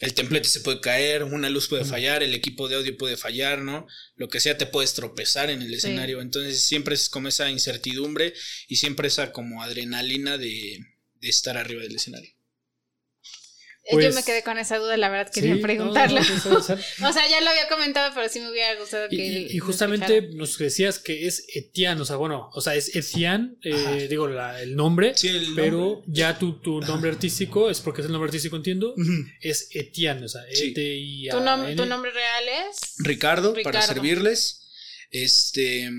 el templete se puede caer, una luz puede fallar, el equipo de audio puede fallar, ¿no? Lo que sea te puedes tropezar en el escenario. Entonces siempre es como esa incertidumbre y siempre esa como adrenalina de estar arriba del escenario. Yo me pues, quedé con esa duda, la verdad quería preguntarlo. o sea, ya lo había comentado, pero sí me hubiera gustado que. Y, justamente nos decías que es Etienne, o sea, bueno, o sea, es Etienne, eh, digo el nombre, pero ya tu, tu nombre artístico, es porque es el nombre artístico, entiendo, es Etienne, o sea, e t i ¿Tu, ¿Tu, nombre real es? Ricardo, para servirles. Este.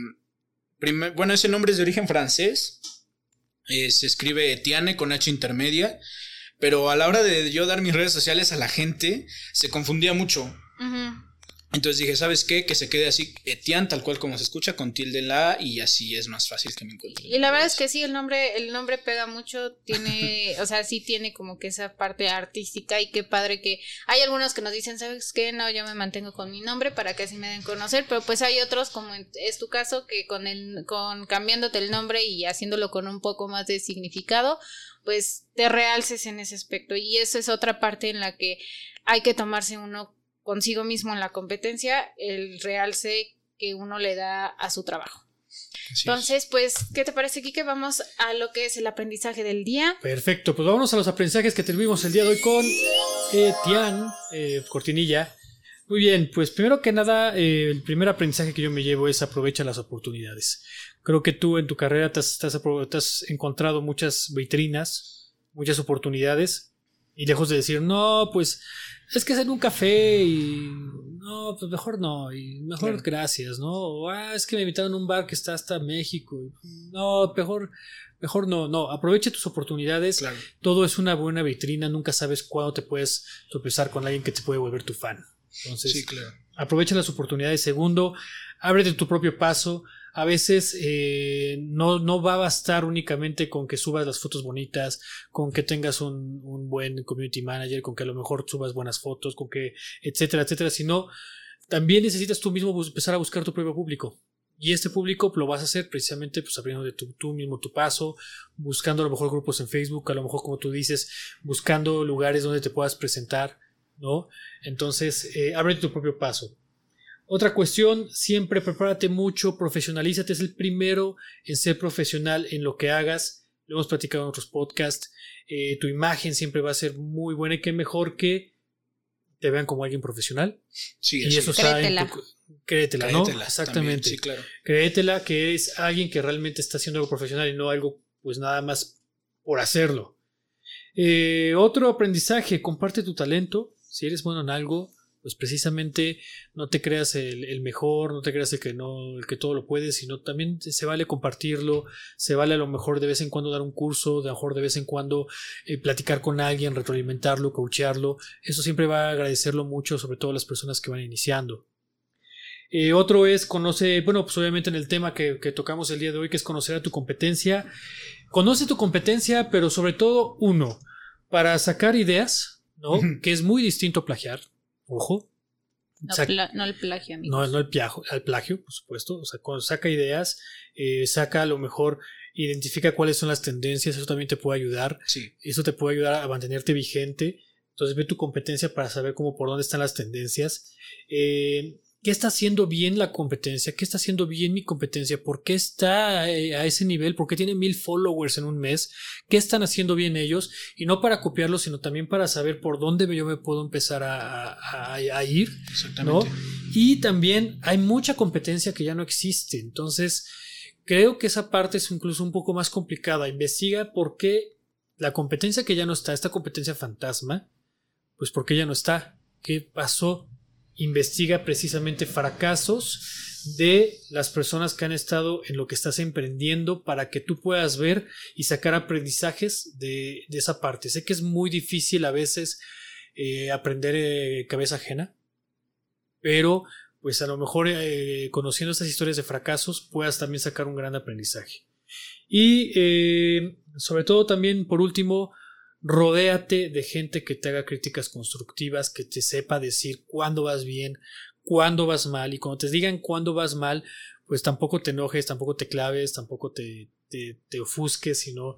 bueno, ese nombre es de origen francés. Eh, se escribe Etienne con H intermedia. Pero a la hora de yo dar mis redes sociales a la gente, se confundía mucho. Entonces dije, ¿sabes qué? Que se quede así, Etienne, tal cual como se escucha, con tilde en la A, y así es más fácil que me encuentre. Y la verdad es que sí, el nombre, el nombre pega mucho, tiene, o sea, sí tiene como que esa parte artística, y qué padre que hay algunos que nos dicen, ¿sabes qué? No, yo me mantengo con mi nombre para que así me den conocer, pero pues hay otros, como es tu caso, que con el, con cambiándote el nombre y haciéndolo con un poco más de significado, pues te realces en ese aspecto. Y eso es otra parte en la que hay que tomarse uno consigo mismo en la competencia, el realce que uno le da a su trabajo. Entonces, pues, ¿qué te parece, Kike? Vamos a lo que es el aprendizaje del día. Perfecto, pues vamos a los aprendizajes que tuvimos el día de hoy con Etienne eh, Cortinilla. Muy bien, pues primero que nada, eh, el primer aprendizaje que yo me llevo es aprovecha las oportunidades. Creo que tú en tu carrera te has, encontrado muchas vitrinas, muchas oportunidades, y lejos de decir, no, pues es que es en un café y no, pues mejor no, y mejor gracias, ¿no? O, ah, es que me invitaron a un bar que está hasta México, no, mejor, mejor no, no, aprovecha tus oportunidades, todo es una buena vitrina, nunca sabes cuándo te puedes tropezar con alguien que te puede volver tu fan. Entonces, aprovecha las oportunidades. Segundo, ábrete tu propio paso a veces eh, no, no va a bastar únicamente con que subas las fotos bonitas, con que tengas un, un, buen community manager, con que a lo mejor subas buenas fotos, con que, etcétera, etcétera, sino también necesitas tú mismo empezar a buscar tu propio público. Y este público lo vas a hacer precisamente pues abriendo de tu, tú mismo tu paso, buscando a lo mejor grupos en Facebook, a lo mejor como tú dices, buscando lugares donde te puedas presentar, ¿no? Entonces, eh, abre tu propio paso. Otra cuestión, siempre prepárate mucho, profesionalízate, es el primero en ser profesional en lo que hagas. Lo hemos platicado en otros podcasts. Eh, tu imagen siempre va a ser muy buena y que mejor que te vean como alguien profesional. Sí, y eso está créetela. créetela, ¿no? Exactamente. sí, claro. Créetela que es alguien que realmente está haciendo algo profesional y no algo, pues nada más por hacerlo. Eh, otro aprendizaje, comparte tu talento. Si eres bueno en algo, pues precisamente no te creas el, mejor, no te creas el que todo lo puede, sino también se vale compartirlo, se vale a lo mejor de vez en cuando dar un curso, de mejor de vez en cuando eh, platicar con alguien, retroalimentarlo, coachearlo, eso siempre va a agradecerlo mucho, sobre todo a las personas que van iniciando. Eh, otro es conoce, bueno, pues obviamente en el tema que, que tocamos el día de hoy, que es conocer a tu competencia. Conoce tu competencia, pero sobre todo, uno, para sacar ideas, ¿no? que es muy distinto a plagiar Ojo. No, el plagio, No, no el plagio, el plagio, por supuesto. O sea, cuando saca ideas, eh, saca a lo mejor, identifica cuáles son las tendencias, eso también te puede ayudar. Sí. Eso te puede ayudar a mantenerte vigente. Entonces ve tu competencia para saber cómo por dónde están las tendencias. Eh, ¿Qué está haciendo bien la competencia? ¿Qué está haciendo bien mi competencia? ¿Por qué está eh, a ese nivel? ¿Por qué tiene mil followers en un mes? ¿Qué están haciendo bien ellos? Y no para copiarlo, sino también para saber por dónde yo me puedo empezar a, ir. Exactamente. Y también hay mucha competencia que ya no existe. Entonces, creo que esa parte es incluso un poco más complicada. Investiga por qué la competencia que ya no está, esta competencia fantasma, pues por qué ya no está. ¿Qué pasó? Investiga precisamente fracasos de las personas que han estado en lo que estás emprendiendo para que tú puedas ver y sacar aprendizajes de, esa parte. Sé que es muy difícil a veces eh, aprender eh, cabeza ajena, pero pues a lo mejor eh, conociendo estas historias de fracasos puedas también sacar un gran aprendizaje. Y sobre todo también, por último, Rodéate de gente que te haga críticas constructivas, que te sepa decir cuándo vas bien, cuándo vas mal, y cuando te digan cuándo vas mal, pues tampoco te enojes, tampoco te claves, tampoco te, te, ofusques, sino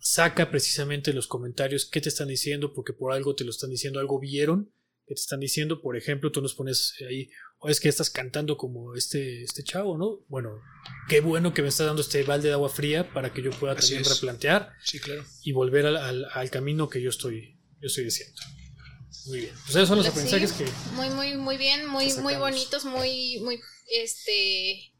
saca precisamente los comentarios que te están diciendo, porque por algo te lo están diciendo, algo vieron que te están diciendo, por ejemplo, tú nos pones ahí o es que estás cantando como este, este chavo, ¿no? Bueno, qué bueno que me estás dando este balde de agua fría para que yo pueda también replantear sí, claro. y volver al, al, camino que yo estoy, yo estoy diciendo. Muy bien. Pues esos son los aprendizajes que. Muy, muy, muy bien, muy, muy bonitos, muy, muy, este,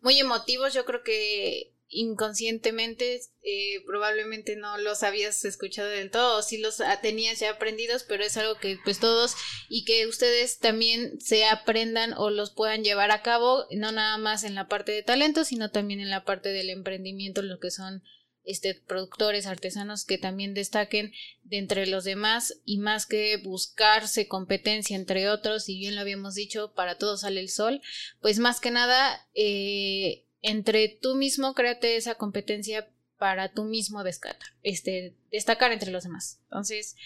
muy emotivos. Yo creo que inconscientemente eh, probablemente no los habías escuchado del todo, o sí los tenías ya aprendidos, pero es algo que pues todos y que ustedes también se aprendan o los puedan llevar a cabo, no nada más en la parte de talento, sino también en la parte del emprendimiento, lo que son este, productores, artesanos que también destaquen de entre los demás y más que buscarse competencia entre otros, y bien lo habíamos dicho, para todos sale el sol, pues más que nada eh, entre tú mismo créate esa competencia para tú mismo destacar, este, destacar entre los demás. Entonces,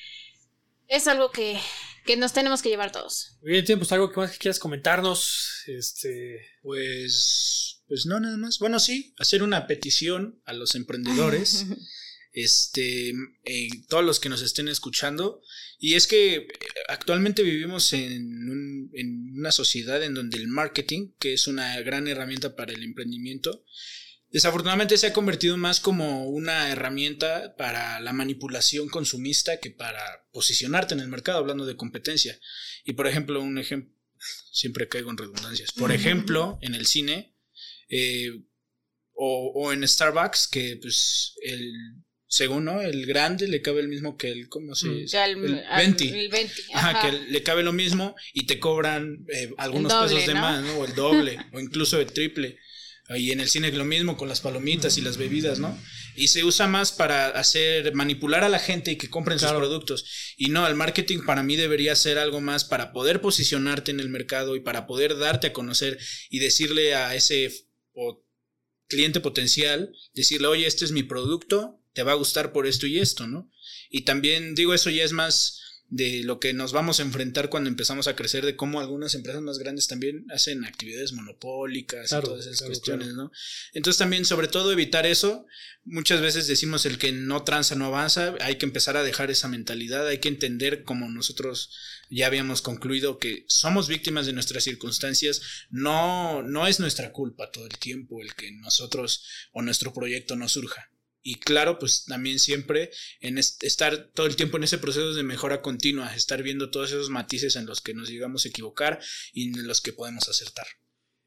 es algo que, que nos tenemos que llevar todos. Muy bien, pues algo que más quieras comentarnos. Este. Pues. Pues no, nada más. Bueno, sí, hacer una petición a los emprendedores. este. todos los que nos estén escuchando. Y es que eh, actualmente vivimos en, una sociedad en donde el marketing, que es una gran herramienta para el emprendimiento, desafortunadamente se ha convertido más como una herramienta para la manipulación consumista que para posicionarte en el mercado, hablando de competencia. Y por ejemplo, un ejemplo, siempre caigo en redundancias. Por ejemplo, en el cine eh, o, o en Starbucks, que pues el según, ¿no? El grande le cabe el mismo que el, ¿cómo se mm. dice? el, 20. ajá. que le cabe lo mismo y te cobran eh, algunos pesos de más, ¿no? O el doble, o incluso el triple. Y en el cine lo mismo con las palomitas y las bebidas, ¿no? Y se usa más para hacer, manipular a la gente y que compren sus productos. Y no, el marketing para mí debería ser algo más para poder posicionarte en el mercado y para poder darte a conocer y decirle a ese cliente potencial, decirle, oye, este es mi producto, te va a gustar por esto y esto, ¿no? Y también digo, eso ya es más de lo que nos vamos a enfrentar cuando empezamos a crecer, de cómo algunas empresas más grandes también hacen actividades monopólicas y todas esas cuestiones, ¿no? Entonces también, sobre todo, evitar eso. Muchas veces decimos el que no tranza no avanza, hay que empezar a dejar esa mentalidad, hay que entender como nosotros ya habíamos concluido que somos víctimas de nuestras circunstancias, no, no es nuestra culpa todo el tiempo el que nosotros o nuestro proyecto no surja y claro, pues también siempre en estar todo el tiempo en ese proceso de mejora continua, estar viendo todos esos matices en los que nos llegamos a equivocar y en los que podemos acertar.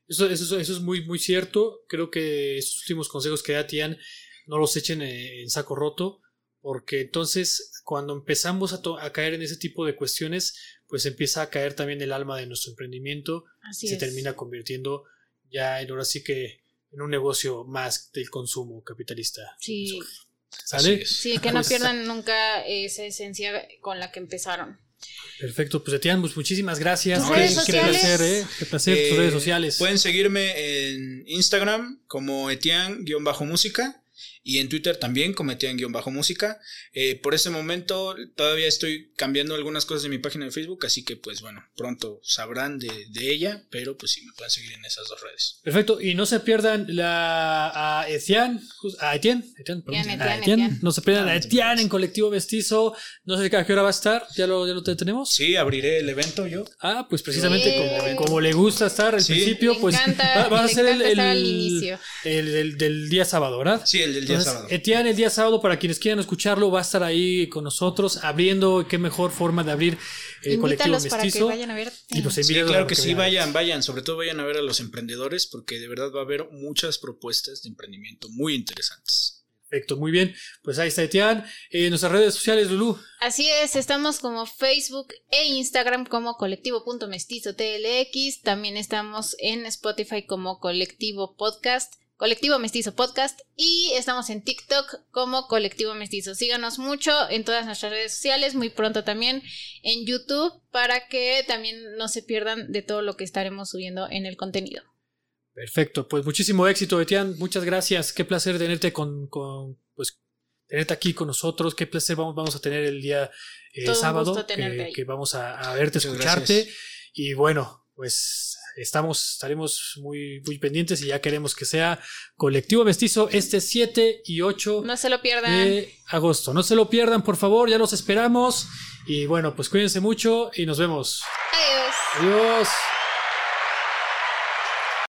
Eso, eso, eso es muy, muy cierto. Creo que esos últimos consejos que da Tian no los echen en saco roto, porque entonces cuando empezamos a, caer en ese tipo de cuestiones, pues empieza a caer también el alma de nuestro emprendimiento y se termina convirtiendo ya en ahora sí que en un negocio más del consumo capitalista. Sí. ¿Sale? Sí, que no pues, pierdan nunca esa esencia con la que empezaron. Perfecto, pues Etienne, pues muchísimas gracias. qué, placer, ¿eh? Qué placer, tus redes sociales. Pueden seguirme en Instagram como Etienne-música y en Twitter también cometían guion bajo música. Eh, por este momento todavía estoy cambiando algunas cosas de mi página de Facebook, así que pues bueno, pronto sabrán de, ella, pero pues sí, me pueden seguir en esas dos redes. Perfecto, y no se pierdan la, a Etienne, a Etienne, Etienne, no se pierdan a Etienne en Colectivo Mestizo, no sé a qué hora va a estar, ¿ya lo, ya lo tenemos? Sí, abriré el evento yo. Ah, pues precisamente como, como, le gusta estar al principio, pues va, a ser el, el, el, del día sábado, ¿verdad? Sí, el del día sábado. Etienne, el día sábado, para quienes quieran escucharlo, va a estar ahí con nosotros abriendo. Qué mejor forma de abrir el colectivo mestizo. Para que vayan a ver. Y pues sí, claro que, sí, vayan, vayan. Sobre todo vayan a ver a los emprendedores, porque de verdad va a haber muchas propuestas de emprendimiento muy interesantes. Perfecto, muy bien. Pues ahí está Etienne. En nuestras redes sociales, Lulu. Así es, estamos como Facebook e Instagram como colectivo.mestizo.tlx. También estamos en Spotify como Colectivo Podcast. Colectivo Mestizo Podcast y estamos en TikTok como Colectivo Mestizo. Síganos mucho en todas nuestras redes sociales, muy pronto también en YouTube para que también no se pierdan de todo lo que estaremos subiendo en el contenido. Perfecto, pues muchísimo éxito, Etienne. Muchas gracias. Qué placer tenerte con, pues tenerte aquí con nosotros. Qué placer vamos, vamos a tener el día eh, sábado que, vamos a, verte, escucharte. Y bueno, pues estamos, estaremos muy, muy pendientes y ya queremos que sea colectivo mestizo este 7 y 8 no se lo pierdan. de agosto. No se lo pierdan, por favor, ya los esperamos. Y bueno, pues cuídense mucho y nos vemos. Adiós. Adiós.